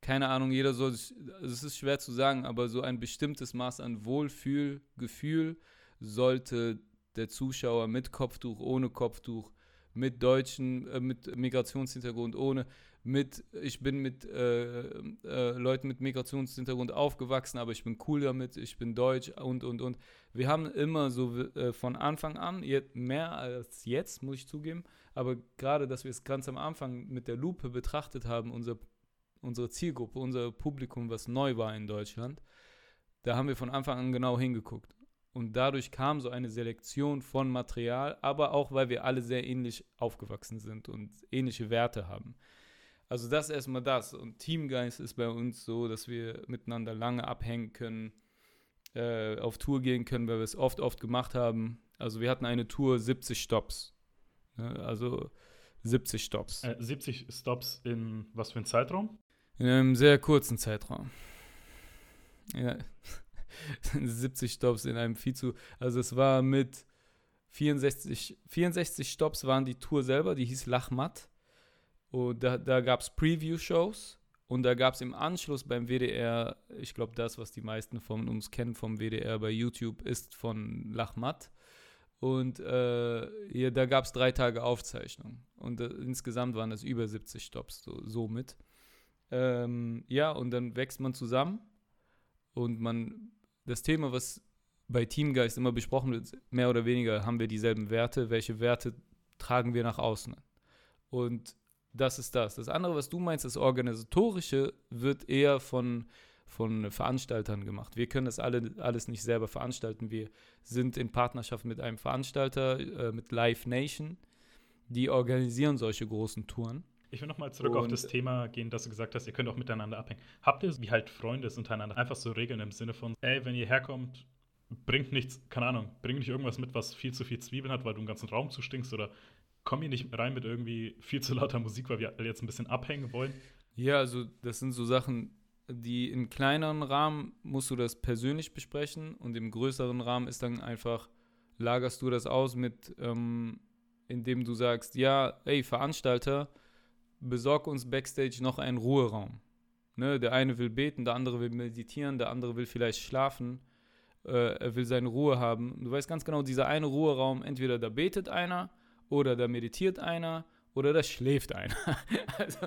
keine Ahnung, jeder soll sich, also es ist schwer zu sagen, aber so ein bestimmtes Maß an Wohlfühlgefühl sollte der Zuschauer mit Kopftuch, ohne Kopftuch mit Deutschen, äh, mit Migrationshintergrund, ohne, mit, ich bin mit äh, äh, Leuten mit Migrationshintergrund aufgewachsen, aber ich bin cool damit, ich bin deutsch und, und, und. Wir haben immer so äh, von Anfang an, mehr als jetzt, muss ich zugeben, aber gerade, dass wir es ganz am Anfang mit der Lupe betrachtet haben, unser, unsere Zielgruppe, unser Publikum, was neu war in Deutschland, da haben wir von Anfang an genau hingeguckt. Und dadurch kam so eine Selektion von Material, aber auch, weil wir alle sehr ähnlich aufgewachsen sind und ähnliche Werte haben. Also das ist erstmal das. Und Teamgeist ist bei uns so, dass wir miteinander lange abhängen können, äh, auf Tour gehen können, weil wir es oft, oft gemacht haben. Also wir hatten eine Tour 70 Stops. Ne? Also 70 Stops. Äh, 70 Stops in was für einem Zeitraum? In einem sehr kurzen Zeitraum. Ja. [laughs] 70 Stops in einem viel zu. Also es war mit 64, 64 Stops waren die Tour selber, die hieß Lachmatt. Und da, da gab es Preview-Shows und da gab es im Anschluss beim WDR, ich glaube, das, was die meisten von uns kennen vom WDR bei YouTube, ist von Lachmatt. Und äh, ja, da gab es drei Tage Aufzeichnung. Und äh, insgesamt waren es über 70 Stops, so, so mit. Ähm, ja, und dann wächst man zusammen und man das Thema, was bei Teamgeist immer besprochen wird, mehr oder weniger haben wir dieselben Werte. Welche Werte tragen wir nach außen? Und das ist das. Das andere, was du meinst, das Organisatorische, wird eher von, von Veranstaltern gemacht. Wir können das alle, alles nicht selber veranstalten. Wir sind in Partnerschaft mit einem Veranstalter, äh, mit Live Nation. Die organisieren solche großen Touren. Ich will nochmal zurück und auf das Thema gehen, dass du gesagt hast, ihr könnt auch miteinander abhängen. Habt ihr, wie halt Freunde es untereinander, einfach so Regeln im Sinne von, ey, wenn ihr herkommt, bringt nichts, keine Ahnung, bringt nicht irgendwas mit, was viel zu viel Zwiebeln hat, weil du einen ganzen Raum zustinkst oder komm hier nicht rein mit irgendwie viel zu lauter Musik, weil wir jetzt ein bisschen abhängen wollen? Ja, also das sind so Sachen, die in kleineren Rahmen musst du das persönlich besprechen und im größeren Rahmen ist dann einfach, lagerst du das aus mit, ähm, indem du sagst, ja, ey, Veranstalter, besorg uns backstage noch einen Ruheraum. Ne, der eine will beten, der andere will meditieren, der andere will vielleicht schlafen, äh, er will seine Ruhe haben. Du weißt ganz genau, dieser eine Ruheraum, entweder da betet einer oder da meditiert einer oder da schläft einer. [laughs] also,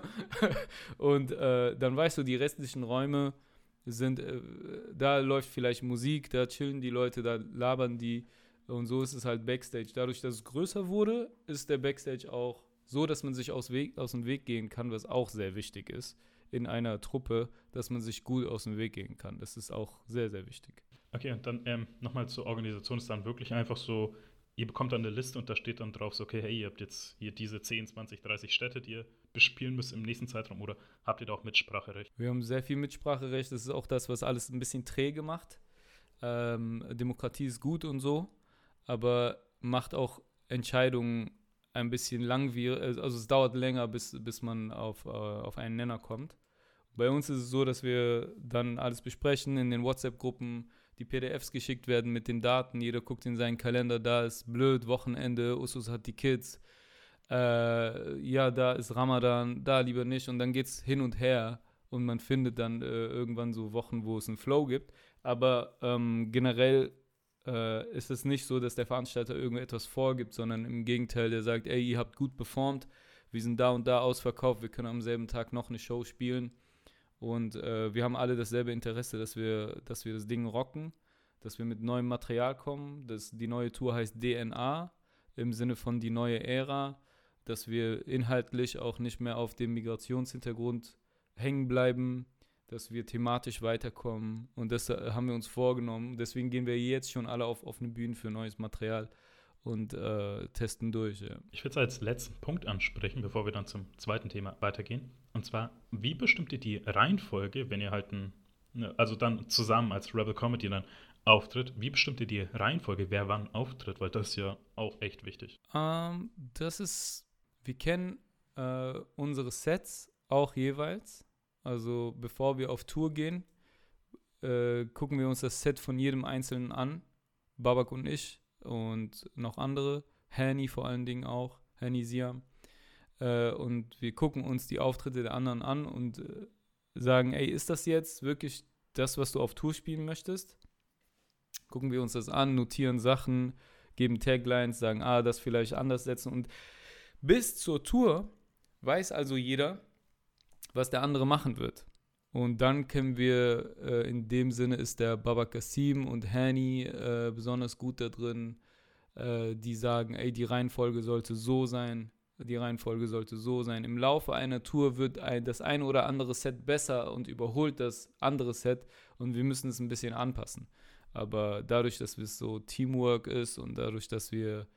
und äh, dann weißt du, die restlichen Räume sind, äh, da läuft vielleicht Musik, da chillen die Leute, da labern die und so ist es halt Backstage. Dadurch, dass es größer wurde, ist der Backstage auch so, dass man sich aus, Weg, aus dem Weg gehen kann, was auch sehr wichtig ist in einer Truppe, dass man sich gut aus dem Weg gehen kann. Das ist auch sehr, sehr wichtig. Okay, und dann ähm, nochmal zur Organisation ist dann wirklich einfach so, ihr bekommt dann eine Liste und da steht dann drauf so, okay, hey, ihr habt jetzt hier diese 10, 20, 30 Städte, die ihr bespielen müsst im nächsten Zeitraum oder habt ihr da auch Mitspracherecht? Wir haben sehr viel Mitspracherecht, das ist auch das, was alles ein bisschen träge macht. Ähm, Demokratie ist gut und so, aber macht auch Entscheidungen ein bisschen langwierig, äh, also es dauert länger, bis, bis man auf, äh, auf einen Nenner kommt. Bei uns ist es so, dass wir dann alles besprechen, in den WhatsApp-Gruppen die PDFs geschickt werden mit den Daten, jeder guckt in seinen Kalender, da ist blöd, Wochenende, Usus hat die Kids, äh, ja, da ist Ramadan, da lieber nicht. Und dann geht es hin und her. Und man findet dann äh, irgendwann so Wochen, wo es einen Flow gibt. Aber ähm, generell äh, ist es nicht so, dass der Veranstalter irgendetwas vorgibt, sondern im Gegenteil, der sagt, ey, ihr habt gut performt, wir sind da und da ausverkauft, wir können am selben Tag noch eine Show spielen. Und äh, wir haben alle dasselbe Interesse, dass wir, dass wir das Ding rocken, dass wir mit neuem Material kommen. Das, die neue Tour heißt DNA im Sinne von die neue Ära, dass wir inhaltlich auch nicht mehr auf dem Migrationshintergrund hängen bleiben, dass wir thematisch weiterkommen. Und das äh, haben wir uns vorgenommen. Deswegen gehen wir jetzt schon alle auf offene Bühnen für neues Material und äh, testen durch. Ja. Ich würde es als letzten Punkt ansprechen, bevor wir dann zum zweiten Thema weitergehen. Und zwar, wie bestimmt ihr die Reihenfolge, wenn ihr halt ein, ne, also dann zusammen als Rebel Comedy dann auftritt, wie bestimmt ihr die Reihenfolge, wer wann auftritt? Weil das ist ja auch echt wichtig. Um, ähm, das ist, wir kennen äh, unsere Sets auch jeweils. Also bevor wir auf Tour gehen, äh, gucken wir uns das Set von jedem Einzelnen an. Babak und ich und noch andere. Hanny vor allen Dingen auch. Hanny Siam. Äh, und wir gucken uns die Auftritte der anderen an und äh, sagen, ey, ist das jetzt wirklich das, was du auf Tour spielen möchtest? Gucken wir uns das an, notieren Sachen, geben Taglines, sagen, ah, das vielleicht anders setzen und Bis zur Tour weiß also jeder, was der andere machen wird. Und dann können wir, äh, in dem Sinne ist der Baba Kasim und Hani äh, besonders gut da drin, äh, die sagen, ey, die Reihenfolge sollte so sein, die Reihenfolge sollte so sein. Im Laufe einer Tour wird ein, das eine oder andere Set besser und überholt das andere Set und wir müssen es ein bisschen anpassen. Aber dadurch, dass es so Teamwork ist und dadurch, dass wir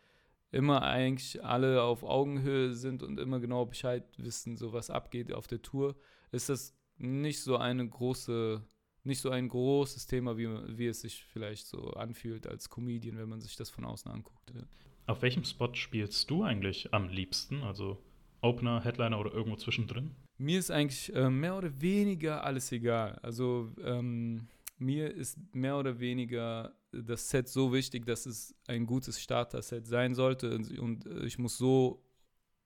immer eigentlich alle auf Augenhöhe sind und immer genau Bescheid wissen, so was abgeht auf der Tour, ist das nicht so eine große, nicht so ein großes Thema, wie, wie es sich vielleicht so anfühlt als Comedian, wenn man sich das von außen anguckt. Ja. Auf welchem Spot spielst du eigentlich am liebsten? Also Opener, Headliner oder irgendwo zwischendrin? Mir ist eigentlich äh, mehr oder weniger alles egal. Also ähm, mir ist mehr oder weniger das Set so wichtig, dass es ein gutes Starter-Set sein sollte und ich muss so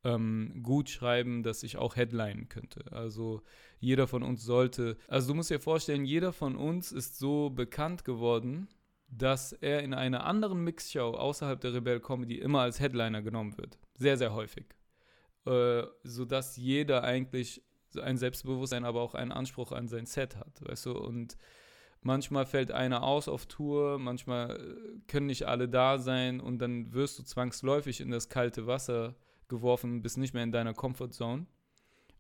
ähm, gut schreiben, dass ich auch headlinen könnte. Also jeder von uns sollte, also du musst dir vorstellen, jeder von uns ist so bekannt geworden, dass er in einer anderen Mixshow außerhalb der Rebell Comedy immer als Headliner genommen wird. Sehr, sehr häufig. Äh, sodass jeder eigentlich ein Selbstbewusstsein, aber auch einen Anspruch an sein Set hat, weißt du, und manchmal fällt einer aus auf Tour, manchmal äh, können nicht alle da sein und dann wirst du zwangsläufig in das kalte Wasser geworfen, bist nicht mehr in deiner Comfortzone.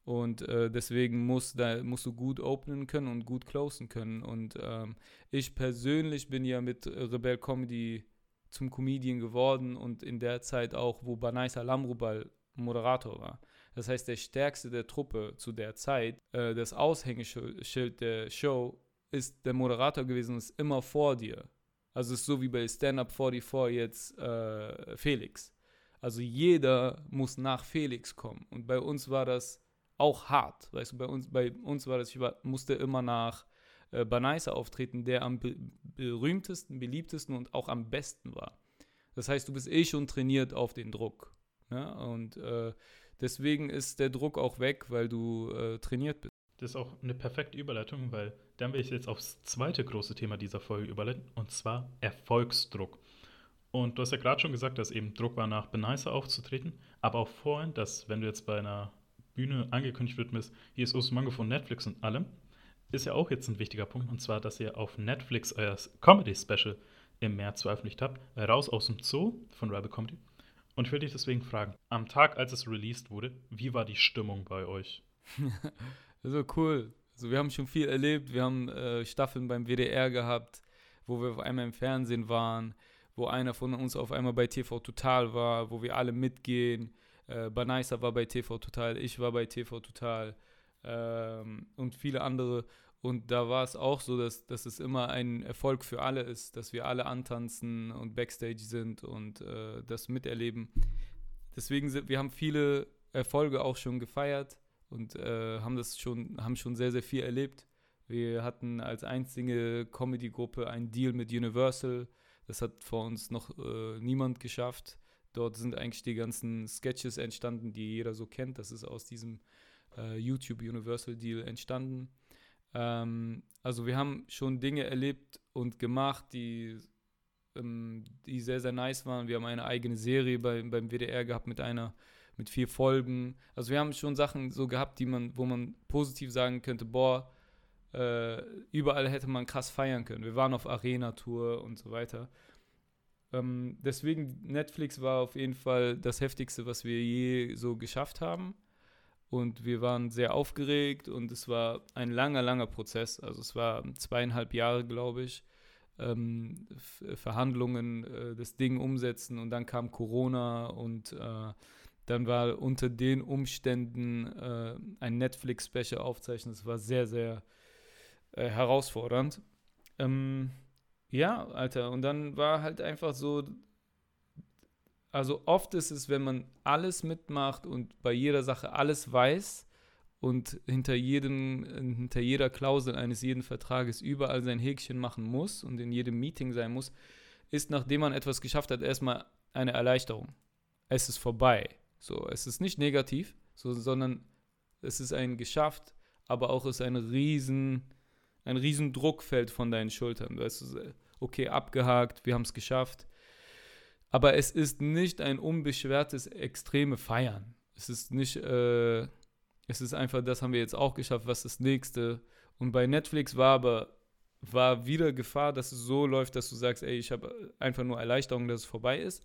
Und äh, deswegen musst, da, musst du gut openen können und gut closen können. Und ähm, ich persönlich bin ja mit Rebel Comedy zum Comedian geworden und in der Zeit auch, wo Banaisa Lamrubal Moderator war. Das heißt, der stärkste der Truppe zu der Zeit, äh, das Aushängeschild der Show, ist der Moderator gewesen und ist immer vor dir. Also es ist so wie bei Stand Up 44 jetzt äh, Felix. Also jeder muss nach Felix kommen. Und bei uns war das auch hart. Weißt du, bei uns, bei uns war das, ich war, musste immer nach äh, Banaisa auftreten, der am be berühmtesten, beliebtesten und auch am besten war. Das heißt, du bist eh schon trainiert auf den Druck. Ne? Und äh, deswegen ist der Druck auch weg, weil du äh, trainiert bist. Das ist auch eine perfekte Überleitung, weil dann will ich jetzt aufs zweite große Thema dieser Folge überleiten, und zwar Erfolgsdruck. Und du hast ja gerade schon gesagt, dass eben Druck war, nach Benicer aufzutreten, aber auch vorhin, dass wenn du jetzt bei einer Bühne angekündigt wird, mit hier ist Mango von Netflix und allem, ist ja auch jetzt ein wichtiger Punkt, und zwar, dass ihr auf Netflix euer Comedy-Special im März veröffentlicht habt, Raus aus dem Zoo von Rebel Comedy. Und ich will dich deswegen fragen, am Tag, als es released wurde, wie war die Stimmung bei euch? [laughs] so cool. Also wir haben schon viel erlebt, wir haben äh, Staffeln beim WDR gehabt, wo wir auf einmal im Fernsehen waren wo einer von uns auf einmal bei TV Total war, wo wir alle mitgehen. Äh, Banaisa war bei TV Total, ich war bei TV Total ähm, und viele andere. Und da war es auch so, dass, dass es immer ein Erfolg für alle ist, dass wir alle antanzen und Backstage sind und äh, das miterleben. Deswegen sind wir haben viele Erfolge auch schon gefeiert und äh, haben das schon, haben schon sehr, sehr viel erlebt. Wir hatten als einzige Comedy-Gruppe einen Deal mit Universal das hat vor uns noch äh, niemand geschafft. Dort sind eigentlich die ganzen Sketches entstanden, die jeder so kennt. Das ist aus diesem äh, YouTube Universal Deal entstanden. Ähm, also wir haben schon Dinge erlebt und gemacht, die, ähm, die sehr, sehr nice waren. Wir haben eine eigene Serie bei, beim WDR gehabt mit einer mit vier Folgen. Also wir haben schon Sachen so gehabt, die man, wo man positiv sagen könnte, boah, äh, überall hätte man krass feiern können. Wir waren auf Arena-Tour und so weiter. Ähm, deswegen, Netflix war auf jeden Fall das Heftigste, was wir je so geschafft haben. Und wir waren sehr aufgeregt und es war ein langer, langer Prozess. Also es war zweieinhalb Jahre, glaube ich. Ähm, Verhandlungen, äh, das Ding umsetzen und dann kam Corona und äh, dann war unter den Umständen äh, ein Netflix-Special aufzeichnen. Es war sehr, sehr äh, herausfordernd. Ähm, ja, Alter, und dann war halt einfach so, also oft ist es, wenn man alles mitmacht und bei jeder Sache alles weiß und hinter, jedem, hinter jeder Klausel eines jeden Vertrages überall sein Häkchen machen muss und in jedem Meeting sein muss, ist, nachdem man etwas geschafft hat, erstmal eine Erleichterung. Es ist vorbei. So, es ist nicht negativ, so, sondern es ist ein geschafft, aber auch ist ein riesen ein riesen Druck fällt von deinen Schultern. Weißt du, okay, abgehakt, wir haben es geschafft. Aber es ist nicht ein unbeschwertes, extreme Feiern. Es ist nicht, äh, es ist einfach, das haben wir jetzt auch geschafft, was das nächste. Und bei Netflix war aber, war wieder Gefahr, dass es so läuft, dass du sagst, ey, ich habe einfach nur Erleichterung, dass es vorbei ist.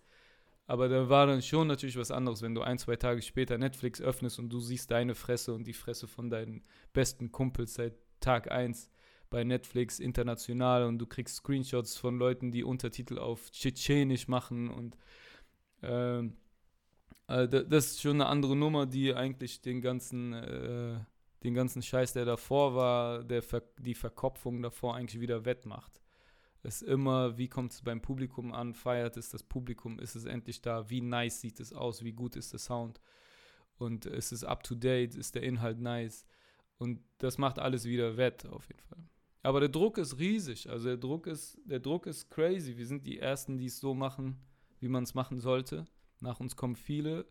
Aber da war dann schon natürlich was anderes, wenn du ein, zwei Tage später Netflix öffnest und du siehst deine Fresse und die Fresse von deinen besten Kumpels seit Tag 1 bei Netflix international und du kriegst Screenshots von Leuten, die Untertitel auf Tschetschenisch machen und ähm, äh, das ist schon eine andere Nummer, die eigentlich den ganzen, äh, den ganzen Scheiß, der davor war, der Ver die Verkopfung davor eigentlich wieder wettmacht. Es ist immer, wie kommt es beim Publikum an, feiert es das Publikum, ist es endlich da, wie nice sieht es aus, wie gut ist der Sound und ist es up to date, ist der Inhalt nice und das macht alles wieder wett auf jeden Fall. Aber der Druck ist riesig, also der Druck ist, der Druck ist crazy. Wir sind die Ersten, die es so machen, wie man es machen sollte. Nach uns kommen viele.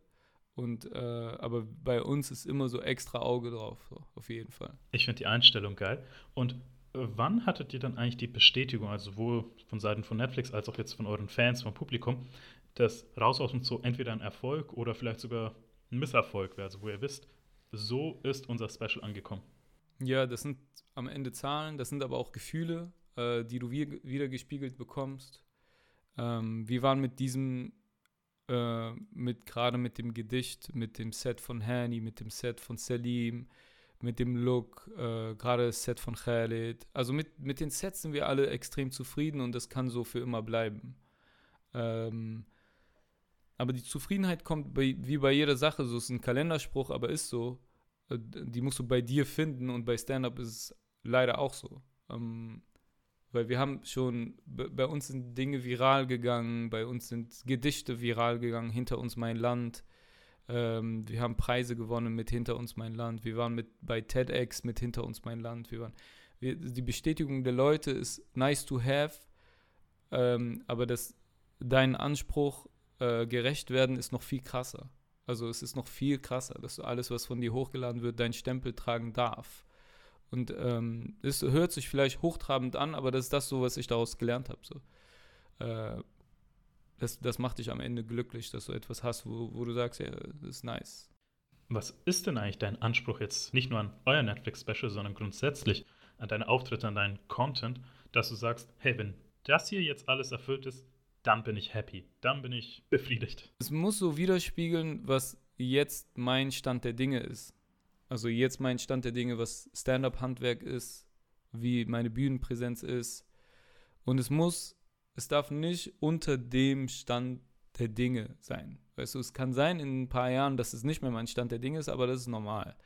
Und äh, aber bei uns ist immer so extra Auge drauf, so, auf jeden Fall. Ich finde die Einstellung geil. Und äh, wann hattet ihr dann eigentlich die Bestätigung, also sowohl von Seiten von Netflix als auch jetzt von euren Fans, vom Publikum, dass Raus aus und so entweder ein Erfolg oder vielleicht sogar ein Misserfolg wäre, also wo ihr wisst, so ist unser Special angekommen? Ja, das sind am Ende Zahlen, das sind aber auch Gefühle, äh, die du wieder gespiegelt bekommst. Ähm, wir waren mit diesem äh, mit gerade mit dem Gedicht, mit dem Set von Hani, mit dem Set von Selim, mit dem Look, äh, gerade das Set von Khaled. Also mit, mit den Sets sind wir alle extrem zufrieden und das kann so für immer bleiben. Ähm, aber die Zufriedenheit kommt bei, wie bei jeder Sache, so ist ein Kalenderspruch, aber ist so. Äh, die musst du bei dir finden und bei Stand-up ist es leider auch so. Ähm, weil wir haben schon, bei uns sind Dinge viral gegangen, bei uns sind Gedichte viral gegangen, hinter uns mein Land. Ähm, wir haben Preise gewonnen mit Hinter uns mein Land. Wir waren mit bei TEDx mit Hinter uns mein Land. Wir waren, wir, die Bestätigung der Leute ist nice to have, ähm, aber das, dein Anspruch äh, gerecht werden ist noch viel krasser. Also es ist noch viel krasser, dass du alles, was von dir hochgeladen wird, deinen Stempel tragen darf. Und ähm, es hört sich vielleicht hochtrabend an, aber das ist das so, was ich daraus gelernt habe. So. Äh, das, das macht dich am Ende glücklich, dass du etwas hast, wo, wo du sagst, ja, das ist nice. Was ist denn eigentlich dein Anspruch jetzt nicht nur an euer Netflix-Special, sondern grundsätzlich an deine Auftritte, an deinen Content, dass du sagst, hey, wenn das hier jetzt alles erfüllt ist, dann bin ich happy, dann bin ich befriedigt. Es muss so widerspiegeln, was jetzt mein Stand der Dinge ist. Also jetzt mein Stand der Dinge, was Stand-up-Handwerk ist, wie meine Bühnenpräsenz ist. Und es muss, es darf nicht unter dem Stand der Dinge sein. Weißt du, es kann sein in ein paar Jahren, dass es nicht mehr mein Stand der Dinge ist, aber das ist normal.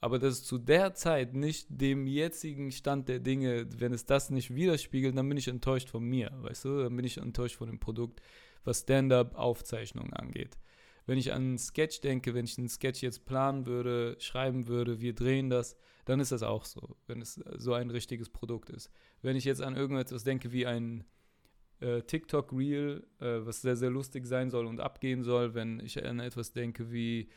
Aber dass es zu der Zeit nicht dem jetzigen Stand der Dinge, wenn es das nicht widerspiegelt, dann bin ich enttäuscht von mir, weißt du? Dann bin ich enttäuscht von dem Produkt, was Stand-up-Aufzeichnungen angeht wenn ich an einen Sketch denke, wenn ich einen Sketch jetzt planen würde, schreiben würde, wir drehen das, dann ist das auch so, wenn es so ein richtiges Produkt ist. Wenn ich jetzt an irgendetwas denke wie ein äh, TikTok-Reel, äh, was sehr, sehr lustig sein soll und abgehen soll, wenn ich an etwas denke wie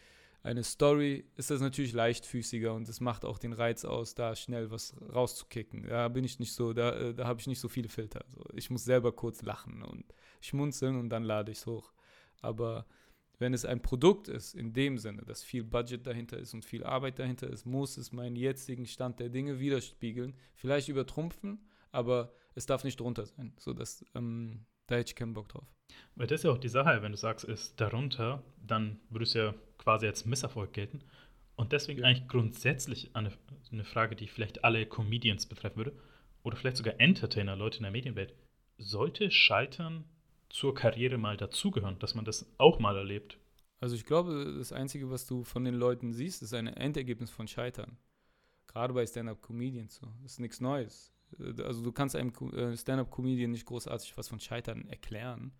eine Story, ist das natürlich leichtfüßiger und es macht auch den Reiz aus, da schnell was rauszukicken. Da bin ich nicht so, da, äh, da habe ich nicht so viele Filter. Also ich muss selber kurz lachen und schmunzeln und dann lade ich es hoch. Aber wenn es ein Produkt ist, in dem Sinne, dass viel Budget dahinter ist und viel Arbeit dahinter ist, muss es meinen jetzigen Stand der Dinge widerspiegeln. Vielleicht übertrumpfen, aber es darf nicht drunter sein. So, ähm, da hätte ich keinen Bock drauf. Weil das ist ja auch die Sache, wenn du sagst, ist darunter, dann würde es ja quasi als Misserfolg gelten. Und deswegen ja. eigentlich grundsätzlich eine, eine Frage, die vielleicht alle Comedians betreffen würde, oder vielleicht sogar Entertainer, Leute in der Medienwelt. Sollte Scheitern zur Karriere mal dazugehören, dass man das auch mal erlebt. Also ich glaube, das Einzige, was du von den Leuten siehst, ist ein Endergebnis von Scheitern. Gerade bei Stand-up-Comedians so. Das ist nichts Neues. Also du kannst einem äh, Stand-up-Comedian nicht großartig was von Scheitern erklären.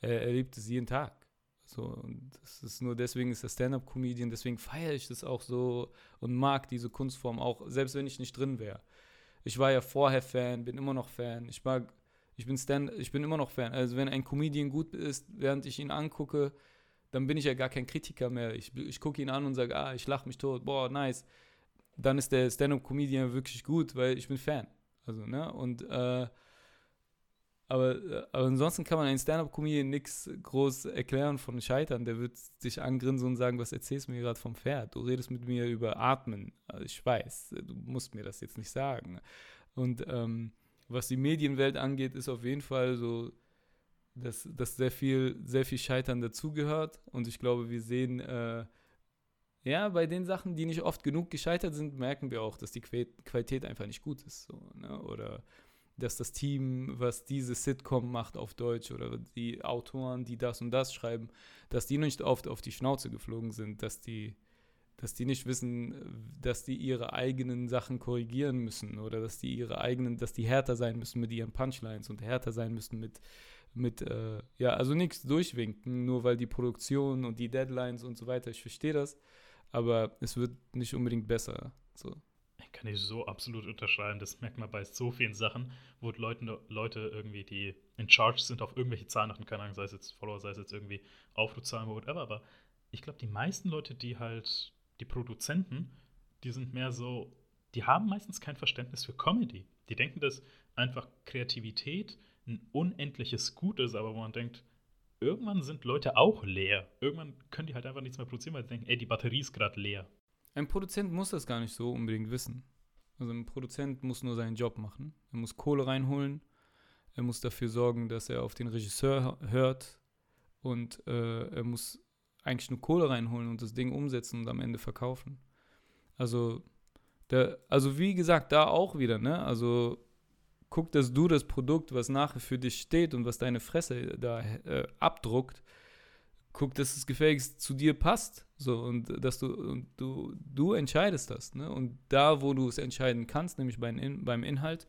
Er erlebt es jeden Tag. So, und das ist nur deswegen ist er Stand-up-Comedian, deswegen feiere ich das auch so und mag diese Kunstform auch, selbst wenn ich nicht drin wäre. Ich war ja vorher Fan, bin immer noch Fan. Ich mag ich bin, Stand, ich bin immer noch Fan. Also wenn ein Comedian gut ist, während ich ihn angucke, dann bin ich ja gar kein Kritiker mehr. Ich, ich gucke ihn an und sage, ah, ich lache mich tot, boah, nice. Dann ist der Stand-up-Comedian wirklich gut, weil ich bin Fan. Also, ne? Und äh, Aber, äh, aber ansonsten kann man einen Stand-Up-Comedian nichts groß erklären von Scheitern. Der wird sich angrinsen und sagen, was erzählst du mir gerade vom Pferd? Du redest mit mir über Atmen. Also ich weiß, du musst mir das jetzt nicht sagen. Und ähm, was die Medienwelt angeht, ist auf jeden Fall so, dass, dass sehr viel, sehr viel Scheitern dazugehört. Und ich glaube, wir sehen, äh, ja, bei den Sachen, die nicht oft genug gescheitert sind, merken wir auch, dass die Qualität einfach nicht gut ist. So, ne? Oder dass das Team, was diese Sitcom macht auf Deutsch oder die Autoren, die das und das schreiben, dass die nicht oft auf die Schnauze geflogen sind, dass die, dass die nicht wissen, dass die ihre eigenen Sachen korrigieren müssen oder dass die ihre eigenen, dass die härter sein müssen mit ihren Punchlines und härter sein müssen mit, mit äh, ja, also nichts durchwinken, nur weil die Produktion und die Deadlines und so weiter, ich verstehe das, aber es wird nicht unbedingt besser. So. Kann ich so absolut unterschreiben. Das merkt man bei so vielen Sachen, wo Leute, Leute irgendwie, die in Charge sind, auf irgendwelche Zahlen keine Ahnung, sei es jetzt Follower, sei es jetzt irgendwie Aufrufzahlen, whatever. Aber ich glaube, die meisten Leute, die halt, die Produzenten, die sind mehr so, die haben meistens kein Verständnis für Comedy. Die denken, dass einfach Kreativität ein unendliches Gut ist, aber wo man denkt, irgendwann sind Leute auch leer. Irgendwann können die halt einfach nichts mehr produzieren, weil sie denken, ey, die Batterie ist gerade leer. Ein Produzent muss das gar nicht so unbedingt wissen. Also ein Produzent muss nur seinen Job machen. Er muss Kohle reinholen. Er muss dafür sorgen, dass er auf den Regisseur hört. Und äh, er muss eigentlich nur Kohle reinholen und das Ding umsetzen und am Ende verkaufen. Also, der, also wie gesagt, da auch wieder, ne? Also guck, dass du das Produkt, was nachher für dich steht und was deine Fresse da äh, abdruckt, guck, dass es gefälligst zu dir passt. So, und dass du, und du, du entscheidest das. Ne? Und da, wo du es entscheiden kannst, nämlich beim, beim Inhalt,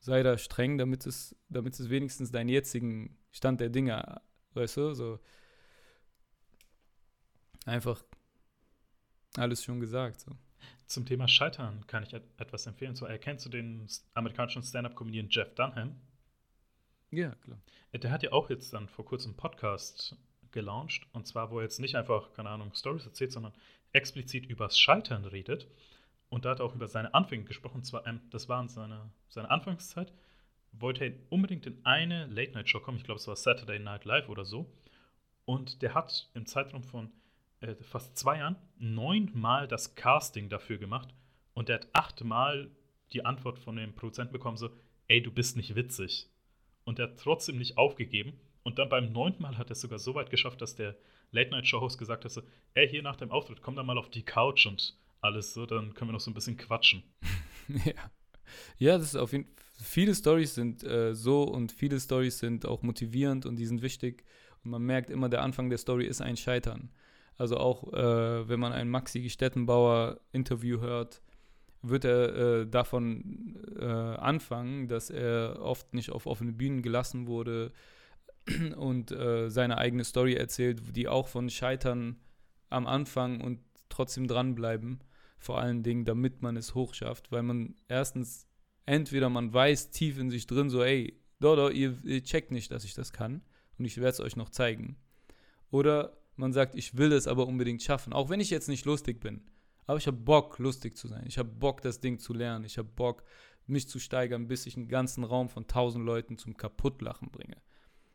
sei da streng, damit es, damit es wenigstens deinen jetzigen Stand der Dinge, weißt du, so einfach alles schon gesagt. So. Zum Thema Scheitern kann ich etwas empfehlen. So, erkennst du den amerikanischen Stand-Up-Comedian Jeff Dunham? Ja, klar. Der hat ja auch jetzt dann vor kurzem einen Podcast gelauncht. Und zwar, wo er jetzt nicht einfach, keine Ahnung, Stories erzählt, sondern explizit übers Scheitern redet. Und da hat er auch über seine Anfänge gesprochen. Und zwar, ähm, das war in seiner, seiner Anfangszeit, wollte er unbedingt in eine Late-Night-Show kommen. Ich glaube, es war Saturday Night Live oder so. Und der hat im Zeitraum von äh, fast zwei Jahren neunmal das Casting dafür gemacht. Und der hat achtmal die Antwort von dem Produzenten bekommen, so, ey, du bist nicht witzig. Und der hat trotzdem nicht aufgegeben und dann beim neunten Mal hat er es sogar so weit geschafft, dass der Late-Night-Show-Host gesagt hat: so, Ey, hier nach dem Auftritt, komm dann mal auf die Couch und alles so, dann können wir noch so ein bisschen quatschen. [laughs] ja. Ja, das ist auf jeden. Viele Stories sind äh, so und viele Stories sind auch motivierend und die sind wichtig. Und man merkt immer, der Anfang der Story ist ein Scheitern. Also auch äh, wenn man ein Maxi Stettenbauer Interview hört, wird er äh, davon äh, anfangen, dass er oft nicht auf offene Bühnen gelassen wurde, [clears throat] und äh, seine eigene Story erzählt, die auch von Scheitern am Anfang und trotzdem dranbleiben. Vor allen Dingen, damit man es hochschafft, weil man erstens entweder man weiß tief in sich drin, so, ey, Dodo, ihr, ihr checkt nicht, dass ich das kann und ich werde es euch noch zeigen. Oder man sagt, ich will es aber unbedingt schaffen, auch wenn ich jetzt nicht lustig bin. Aber ich habe Bock, lustig zu sein. Ich habe Bock, das Ding zu lernen. Ich habe Bock, mich zu steigern, bis ich einen ganzen Raum von tausend Leuten zum Kaputtlachen bringe.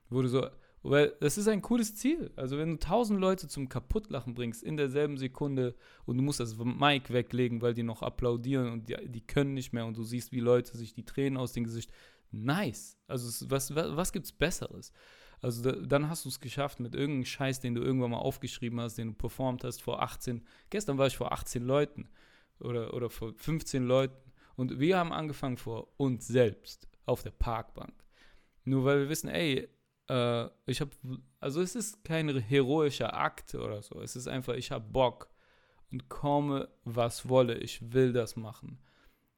Wo du so, weil das ist ein cooles Ziel. Also wenn du tausend Leute zum Kaputtlachen bringst in derselben Sekunde und du musst das Mic weglegen, weil die noch applaudieren und die, die können nicht mehr und du siehst, wie Leute sich die Tränen aus dem Gesicht. Nice. Also was, was, was gibt's Besseres? Also da, dann hast du es geschafft mit irgendeinem Scheiß, den du irgendwann mal aufgeschrieben hast, den du performt hast vor 18. Gestern war ich vor 18 Leuten oder, oder vor 15 Leuten. Und wir haben angefangen vor uns selbst auf der Parkbank. Nur weil wir wissen, ey, äh, ich habe, also es ist kein heroischer Akt oder so. Es ist einfach, ich habe Bock und komme, was wolle. Ich will das machen.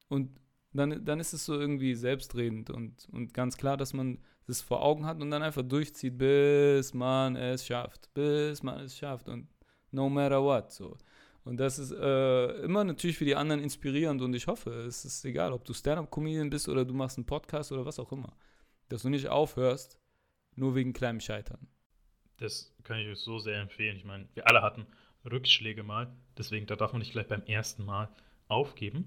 Und dann, dann ist es so irgendwie selbstredend und, und ganz klar, dass man das vor Augen hat und dann einfach durchzieht, bis man es schafft. Bis man es schafft. Und no matter what. So. Und das ist äh, immer natürlich für die anderen inspirierend und ich hoffe, es ist egal, ob du Stand-up-Comedian bist oder du machst einen Podcast oder was auch immer, dass du nicht aufhörst, nur wegen kleinem Scheitern. Das kann ich euch so sehr empfehlen. Ich meine, wir alle hatten Rückschläge mal, deswegen da darf man nicht gleich beim ersten Mal aufgeben.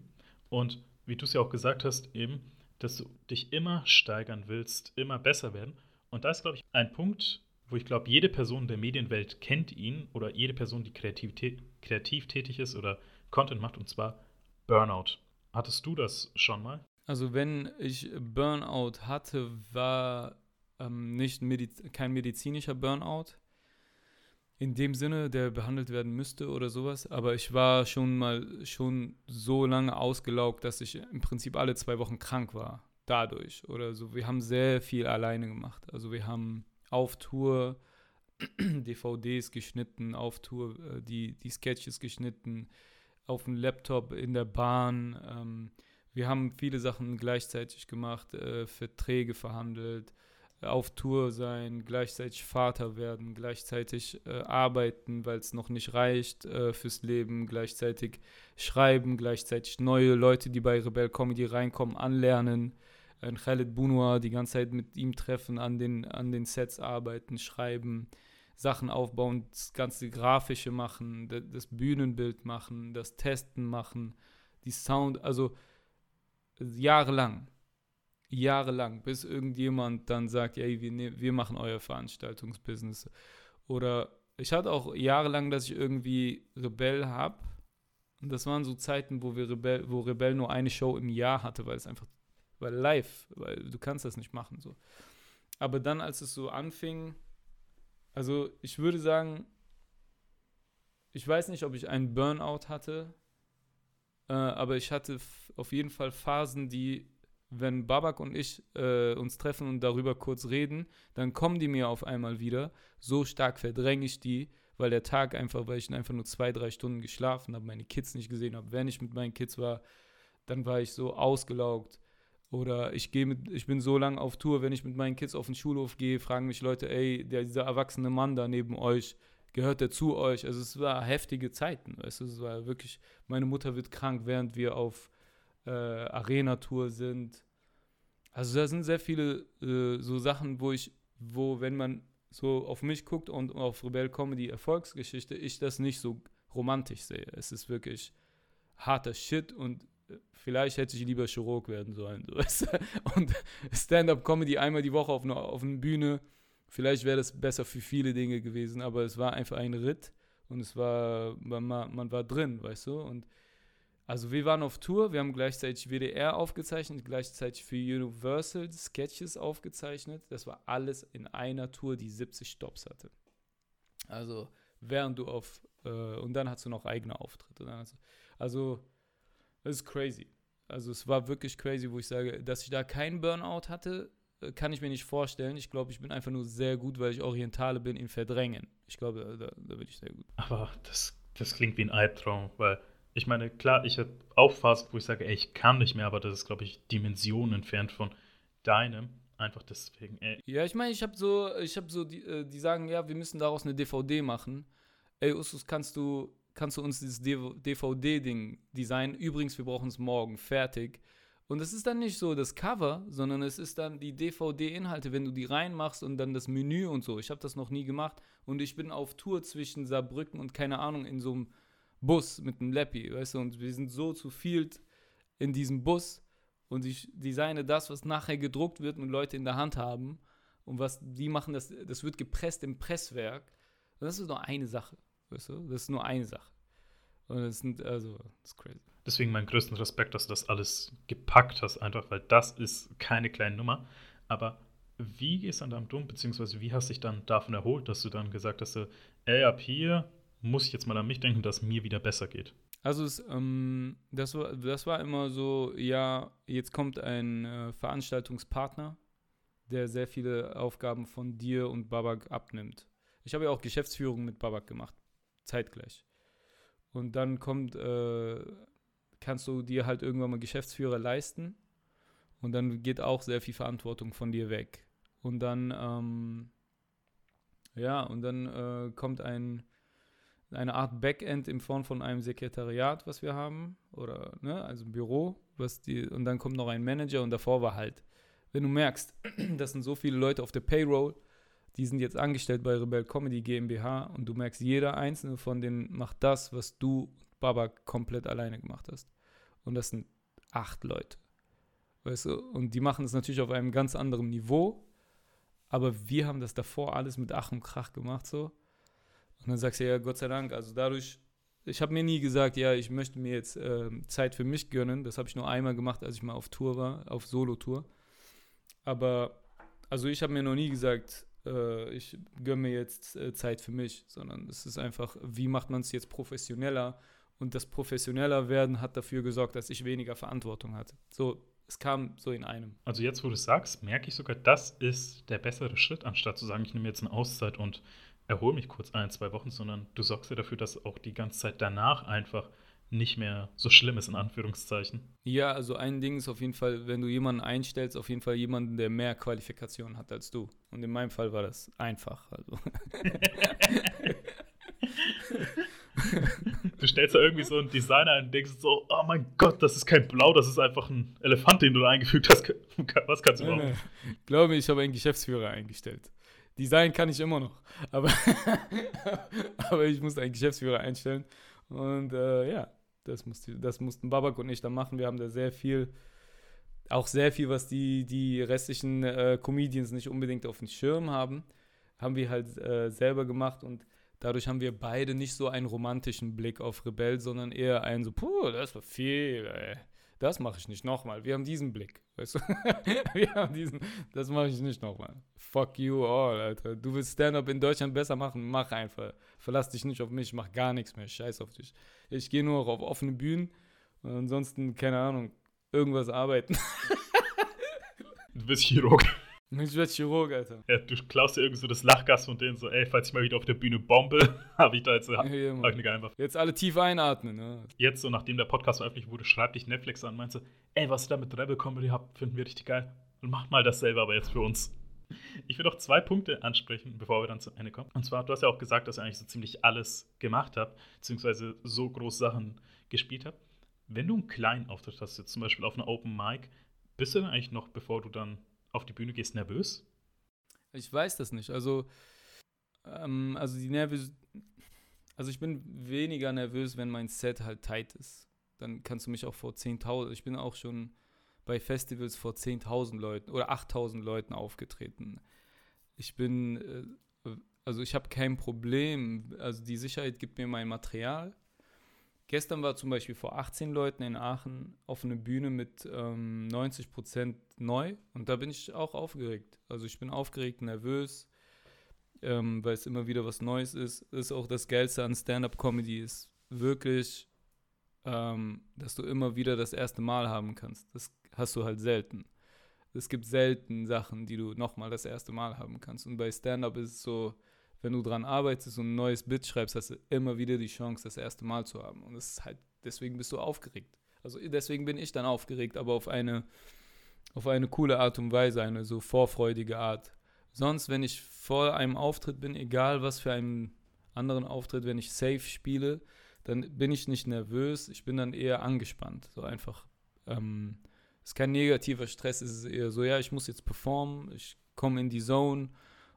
Und wie du es ja auch gesagt hast, eben, dass du dich immer steigern willst, immer besser werden. Und da ist, glaube ich, ein Punkt, wo ich glaube, jede Person der Medienwelt kennt ihn oder jede Person, die kreativ, kreativ tätig ist oder Content macht, und zwar Burnout. Hattest du das schon mal? Also wenn ich Burnout hatte, war ähm, nicht Mediz kein medizinischer Burnout. In dem Sinne, der behandelt werden müsste oder sowas. Aber ich war schon mal schon so lange ausgelaugt, dass ich im Prinzip alle zwei Wochen krank war. Dadurch oder so. Wir haben sehr viel alleine gemacht. Also wir haben auf Tour [clears throat] DVDs geschnitten, auf Tour äh, die, die Sketches geschnitten, auf dem Laptop, in der Bahn. Ähm, wir haben viele Sachen gleichzeitig gemacht, äh, Verträge verhandelt, auf Tour sein, gleichzeitig Vater werden, gleichzeitig äh, arbeiten, weil es noch nicht reicht äh, fürs Leben, gleichzeitig schreiben, gleichzeitig neue Leute, die bei Rebel Comedy reinkommen, anlernen. Ein Khaled Bunua, die ganze Zeit mit ihm treffen, an den, an den Sets arbeiten, schreiben, Sachen aufbauen, das ganze Grafische machen, das Bühnenbild machen, das Testen machen, die Sound, also jahrelang jahrelang, bis irgendjemand dann sagt, ey, wir, ne wir machen euer Veranstaltungsbusiness. Oder ich hatte auch jahrelang, dass ich irgendwie Rebell habe. Und das waren so Zeiten, wo wir Rebell, wo Rebell nur eine Show im Jahr hatte, weil es einfach, weil live, weil du kannst das nicht machen so. Aber dann, als es so anfing, also ich würde sagen, ich weiß nicht, ob ich einen Burnout hatte, äh, aber ich hatte auf jeden Fall Phasen, die wenn Babak und ich äh, uns treffen und darüber kurz reden, dann kommen die mir auf einmal wieder. So stark verdränge ich die, weil der Tag einfach, weil ich einfach nur zwei, drei Stunden geschlafen habe, meine Kids nicht gesehen habe. Wenn ich mit meinen Kids war, dann war ich so ausgelaugt. Oder ich gehe mit, ich bin so lange auf Tour, wenn ich mit meinen Kids auf den Schulhof gehe, fragen mich Leute, ey, der, dieser erwachsene Mann da neben euch, gehört der zu euch? Also es war heftige Zeiten, weißt du, es war wirklich, meine Mutter wird krank, während wir auf äh, Arena-Tour sind. Also da sind sehr viele äh, so Sachen, wo ich, wo, wenn man so auf mich guckt und auf Rebell Comedy Erfolgsgeschichte, ich das nicht so romantisch sehe. Es ist wirklich harter Shit und äh, vielleicht hätte ich lieber Chirurg werden sollen. So. [laughs] Und Stand-up-Comedy einmal die Woche auf einer, auf einer Bühne, vielleicht wäre das besser für viele Dinge gewesen, aber es war einfach ein Ritt und es war, man, man war drin, weißt du? Und also wir waren auf Tour, wir haben gleichzeitig WDR aufgezeichnet, gleichzeitig für Universal Sketches aufgezeichnet. Das war alles in einer Tour, die 70 Stops hatte. Also während du auf, äh, und dann hast du noch eigene Auftritte. Du, also das ist crazy. Also es war wirklich crazy, wo ich sage, dass ich da keinen Burnout hatte, äh, kann ich mir nicht vorstellen. Ich glaube, ich bin einfach nur sehr gut, weil ich Orientale bin in Verdrängen. Ich glaube, da, da bin ich sehr gut. Aber das, das klingt wie ein Albtraum, weil ich meine, klar, ich habe auch Phasen, wo ich sage, ey, ich kann nicht mehr, aber das ist, glaube ich, Dimensionen entfernt von deinem. Einfach deswegen, ey. Ja, ich meine, ich habe so, ich habe so, die, äh, die sagen, ja, wir müssen daraus eine DVD machen. Ey, Usus, kannst du, kannst du uns dieses DVD-Ding designen? Übrigens, wir brauchen es morgen fertig. Und es ist dann nicht so das Cover, sondern es ist dann die DVD-Inhalte, wenn du die reinmachst und dann das Menü und so. Ich habe das noch nie gemacht und ich bin auf Tour zwischen Saarbrücken und keine Ahnung in so einem Bus mit einem Leppi, weißt du, und wir sind so zu viel in diesem Bus und ich designe das, was nachher gedruckt wird und Leute in der Hand haben und was die machen, das, das wird gepresst im Presswerk. Und das ist nur eine Sache, weißt du, das ist nur eine Sache. Und das sind, also, das ist crazy. Deswegen meinen größten Respekt, dass du das alles gepackt hast, einfach, weil das ist keine kleine Nummer. Aber wie gehst du dann damit um, beziehungsweise wie hast du dich dann davon erholt, dass du dann gesagt hast, ey, ab hier muss ich jetzt mal an mich denken, dass mir wieder besser geht. Also es, ähm, das, war, das war immer so, ja, jetzt kommt ein äh, Veranstaltungspartner, der sehr viele Aufgaben von dir und Babak abnimmt. Ich habe ja auch Geschäftsführung mit Babak gemacht, zeitgleich. Und dann kommt, äh, kannst du dir halt irgendwann mal Geschäftsführer leisten und dann geht auch sehr viel Verantwortung von dir weg. Und dann, ähm, ja, und dann äh, kommt ein eine Art Backend in Form von einem Sekretariat, was wir haben, oder ne, also ein Büro, was die, und dann kommt noch ein Manager und davor war halt, wenn du merkst, [clears throat] das sind so viele Leute auf der Payroll, die sind jetzt angestellt bei Rebel Comedy GmbH und du merkst, jeder einzelne von denen macht das, was du, Baba, komplett alleine gemacht hast. Und das sind acht Leute. Weißt du? Und die machen es natürlich auf einem ganz anderen Niveau. Aber wir haben das davor alles mit Ach und Krach gemacht so. Und dann sagst du ja, Gott sei Dank, also dadurch, ich habe mir nie gesagt, ja, ich möchte mir jetzt äh, Zeit für mich gönnen. Das habe ich nur einmal gemacht, als ich mal auf Tour war, auf Solo-Tour. Aber, also ich habe mir noch nie gesagt, äh, ich gönne mir jetzt äh, Zeit für mich, sondern es ist einfach, wie macht man es jetzt professioneller? Und das professioneller werden hat dafür gesorgt, dass ich weniger Verantwortung hatte. So, es kam so in einem. Also jetzt, wo du es sagst, merke ich sogar, das ist der bessere Schritt, anstatt zu sagen, ich nehme jetzt eine Auszeit und erhole mich kurz ein, zwei Wochen, sondern du sorgst ja dafür, dass auch die ganze Zeit danach einfach nicht mehr so schlimm ist, in Anführungszeichen. Ja, also ein Ding ist auf jeden Fall, wenn du jemanden einstellst, auf jeden Fall jemanden, der mehr Qualifikationen hat als du. Und in meinem Fall war das einfach. Also. [laughs] du stellst da irgendwie so einen Designer und denkst so, oh mein Gott, das ist kein Blau, das ist einfach ein Elefant, den du da eingefügt hast. [laughs] Was kannst du machen? Glaube mir, ich habe einen Geschäftsführer eingestellt. Design kann ich immer noch, aber, [laughs] aber ich musste einen Geschäftsführer einstellen. Und äh, ja, das, musste, das mussten Babak und ich dann machen. Wir haben da sehr viel, auch sehr viel, was die, die restlichen äh, Comedians nicht unbedingt auf dem Schirm haben, haben wir halt äh, selber gemacht und Dadurch haben wir beide nicht so einen romantischen Blick auf Rebell, sondern eher einen so, puh, das war viel, ey. Das mache ich nicht nochmal. Wir haben diesen Blick. Weißt du? [laughs] wir haben diesen, das mache ich nicht nochmal. Fuck you all, Alter. Du willst Stand-up in Deutschland besser machen, mach einfach. Verlass dich nicht auf mich, mach gar nichts mehr. Scheiß auf dich. Ich gehe nur auf offene Bühnen und ansonsten, keine Ahnung, irgendwas arbeiten. [laughs] du bist Chirurg. Ich werde Chirurg, Alter. Ja, du klaust dir irgendwie so das Lachgas von denen so, ey, falls ich mal wieder auf der Bühne bombe, [laughs] habe ich da jetzt ja, ja, eine einfach. Jetzt alle tief einatmen, ne? Jetzt so, nachdem der Podcast veröffentlicht wurde, schreibt dich Netflix an, meinst du, ey, was ihr da mit Rebel Comedy habt, finden wir richtig geil. Und macht mal dasselbe aber jetzt für uns. Ich will noch zwei Punkte ansprechen, bevor wir dann zu Ende kommen. Und zwar, du hast ja auch gesagt, dass ihr eigentlich so ziemlich alles gemacht habt, beziehungsweise so große Sachen gespielt habt. Wenn du einen kleinen Auftritt hast, jetzt zum Beispiel auf einer Open Mic, bist du dann eigentlich noch, bevor du dann auf die Bühne gehst, nervös? Ich weiß das nicht. Also, ähm, also die nervös. Also ich bin weniger nervös, wenn mein Set halt tight ist. Dann kannst du mich auch vor 10.000. Ich bin auch schon bei Festivals vor 10.000 Leuten oder 8.000 Leuten aufgetreten. Ich bin, äh, also ich habe kein Problem. Also die Sicherheit gibt mir mein Material. Gestern war zum Beispiel vor 18 Leuten in Aachen auf einer Bühne mit ähm, 90 Prozent neu und da bin ich auch aufgeregt. Also ich bin aufgeregt, nervös, ähm, weil es immer wieder was Neues ist. Ist auch das Geilste an Stand-up-Comedy, ist wirklich, ähm, dass du immer wieder das erste Mal haben kannst. Das hast du halt selten. Es gibt selten Sachen, die du nochmal das erste Mal haben kannst. Und bei Stand-up ist es so, wenn du dran arbeitest und ein neues Bit schreibst, hast du immer wieder die Chance, das erste Mal zu haben. Und das ist halt, deswegen bist du aufgeregt. Also deswegen bin ich dann aufgeregt, aber auf eine, auf eine coole Art und Weise, eine so vorfreudige Art. Sonst, wenn ich vor einem Auftritt bin, egal was für einen anderen Auftritt, wenn ich safe spiele, dann bin ich nicht nervös, ich bin dann eher angespannt. So einfach. Ähm, es ist kein negativer Stress, es ist eher so, ja, ich muss jetzt performen, ich komme in die Zone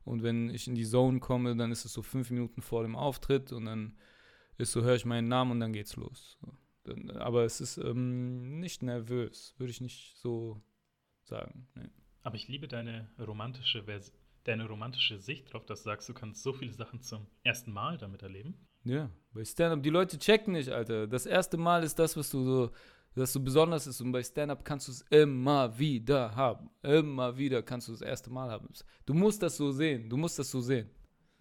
und wenn ich in die Zone komme, dann ist es so fünf Minuten vor dem Auftritt und dann ist so, höre ich meinen Namen und dann geht's los. Aber es ist ähm, nicht nervös, würde ich nicht so sagen. Nee. Aber ich liebe deine romantische deine romantische Sicht drauf, dass du sagst, du kannst so viele Sachen zum ersten Mal damit erleben. Ja, bei Stand-up, die Leute checken nicht, Alter. Das erste Mal ist das, was du so dass du besonders ist und bei Stand-up kannst du es immer wieder haben. Immer wieder kannst du das erste Mal haben. Du musst das so sehen. Du musst das so sehen.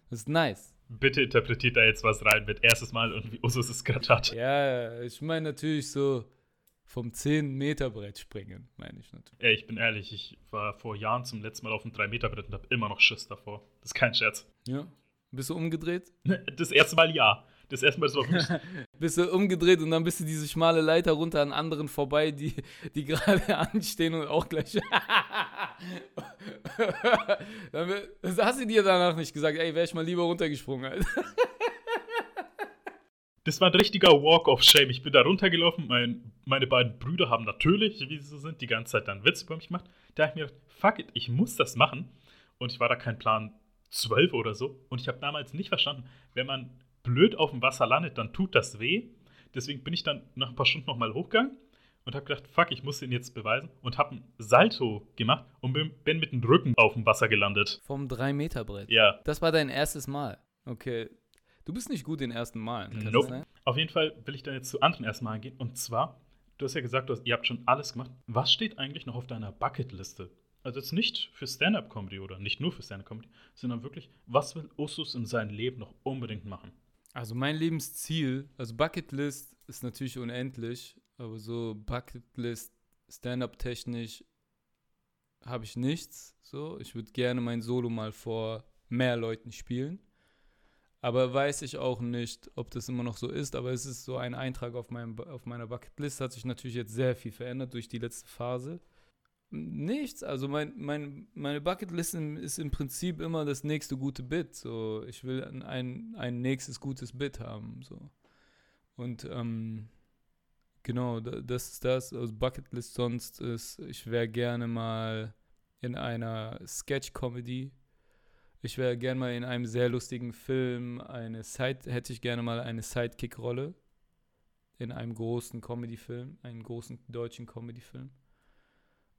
Das ist nice. Bitte interpretiert da jetzt was rein mit erstes Mal und wie Usus es gerade hat. Ja, ich meine natürlich so vom 10-Meter-Brett springen, meine ich natürlich. Ja, ich bin ehrlich, ich war vor Jahren zum letzten Mal auf dem 3-Meter-Brett und habe immer noch Schiss davor. Das ist kein Scherz. Ja. Bist du umgedreht? [laughs] Das erste Mal ja. Das erste Mal, das [laughs] war Bist du umgedreht und dann bist du diese schmale Leiter runter an anderen vorbei, die, die gerade [laughs] anstehen und auch gleich. [laughs] das hast du dir danach nicht gesagt, ey, wäre ich mal lieber runtergesprungen, Alter. Das war ein richtiger Walk of Shame. Ich bin da runtergelaufen. Mein, meine beiden Brüder haben natürlich, wie sie so sind, die ganze Zeit dann Witze über mich gemacht. Da habe ich mir gedacht, fuck it, ich muss das machen. Und ich war da kein Plan 12 oder so. Und ich habe damals nicht verstanden, wenn man blöd auf dem Wasser landet, dann tut das weh. Deswegen bin ich dann nach ein paar Stunden nochmal hochgegangen und habe gedacht, fuck, ich muss ihn jetzt beweisen und habe ein Salto gemacht und bin, mit dem Rücken auf dem Wasser gelandet. Vom 3-Meter-Brett. Ja. Das war dein erstes Mal. Okay. Du bist nicht gut in ersten Malen. Kann Nope. das sein? Auf jeden Fall will ich dann jetzt zu anderen erstmal gehen. Und zwar, du hast ja gesagt, du hast, ihr habt schon alles gemacht. Was steht eigentlich noch auf deiner Bucketliste? Also jetzt nicht für Stand-Up-Comedy oder nicht nur für Stand-Up-Comedy, sondern wirklich, was will Usus in seinem Leben noch unbedingt machen? Also mein Lebensziel, also Bucketlist ist natürlich unendlich, aber so Bucketlist, Stand-up-technisch habe ich nichts. So, ich würde gerne mein Solo mal vor mehr Leuten spielen. Aber weiß ich auch nicht, ob das immer noch so ist. Aber es ist so ein Eintrag auf, meinem, auf meiner Bucketlist. Hat sich natürlich jetzt sehr viel verändert durch die letzte Phase. Nichts. Also mein, mein, meine Bucketlist ist im Prinzip immer das nächste gute Bit. So, ich will ein, ein, nächstes gutes Bit haben. So. Und ähm, genau, da- das ist das. Also Bucketlist sonst ist, ich wäre gerne mal in einer Sketch-Comedy. Ich wäre gerne mal in einem sehr lustigen Film. Eine Side, hätte ich gerne mal eine Sidekick-Rolle in einem großen Comedy-Film, einen großen deutschen Comedy-Film.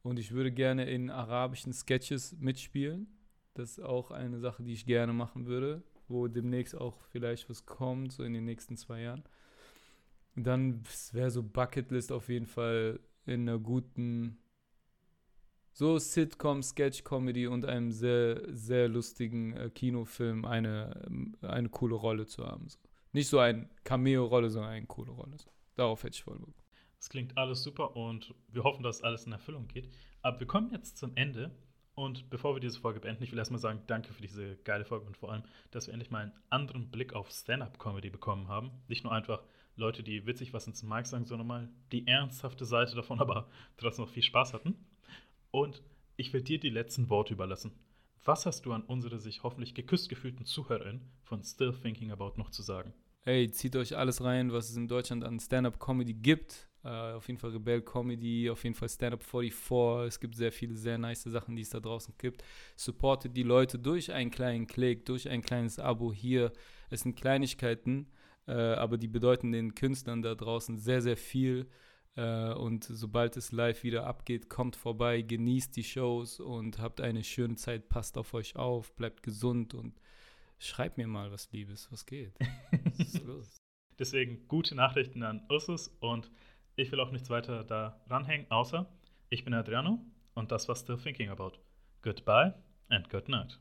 Und ich würde gerne in arabischen Sketches mitspielen. Das ist auch eine Sache, die ich gerne machen würde, wo demnächst auch vielleicht was kommt, so in den nächsten zwei Jahren. Dann wäre so Bucketlist auf jeden Fall in einer guten, so Sitcom, Sketch-Comedy und einem sehr, sehr lustigen äh, Kinofilm eine, ähm, eine coole Rolle zu haben. So. Nicht so eine Cameo-Rolle, sondern eine coole Rolle. So. Darauf hätte ich voll Bock. Das klingt alles super und wir hoffen, dass alles in Erfüllung geht. Aber wir kommen jetzt zum Ende. Und bevor wir diese Folge beenden, ich will erstmal sagen, danke für diese geile Folge und vor allem, dass wir endlich mal einen anderen Blick auf Stand-Up-Comedy bekommen haben. Nicht nur einfach Leute, die witzig was ins Mic sagen, sondern mal die ernsthafte Seite davon, [laughs] aber trotzdem noch viel Spaß hatten. Und ich will dir die letzten Worte überlassen. Was hast du an unsere sich hoffentlich geküsst gefühlten ZuhörerInnen von Still Thinking About noch zu sagen? Ey, zieht euch alles rein, was es in Deutschland an Stand-Up-Comedy gibt. Äh, auf jeden Fall Rebell Comedy, auf jeden Fall Stand-Up 44. Es gibt sehr viele, sehr nice Sachen, die es da draußen gibt. Supportet die Leute durch einen kleinen Klick, durch ein kleines Abo hier. Es sind Kleinigkeiten, äh, aber die bedeuten den Künstlern da draußen sehr, sehr viel. Äh, und sobald es live wieder abgeht, kommt vorbei, genießt die Shows und habt eine schöne Zeit. Passt auf euch auf, bleibt gesund und schreibt mir mal was Liebes. Was geht? Was ist [laughs] los? Deswegen gute Nachrichten an Ursus und ich will auch nichts weiter da ranhängen, außer ich bin Adriano und das war Still Thinking About. Goodbye and good night.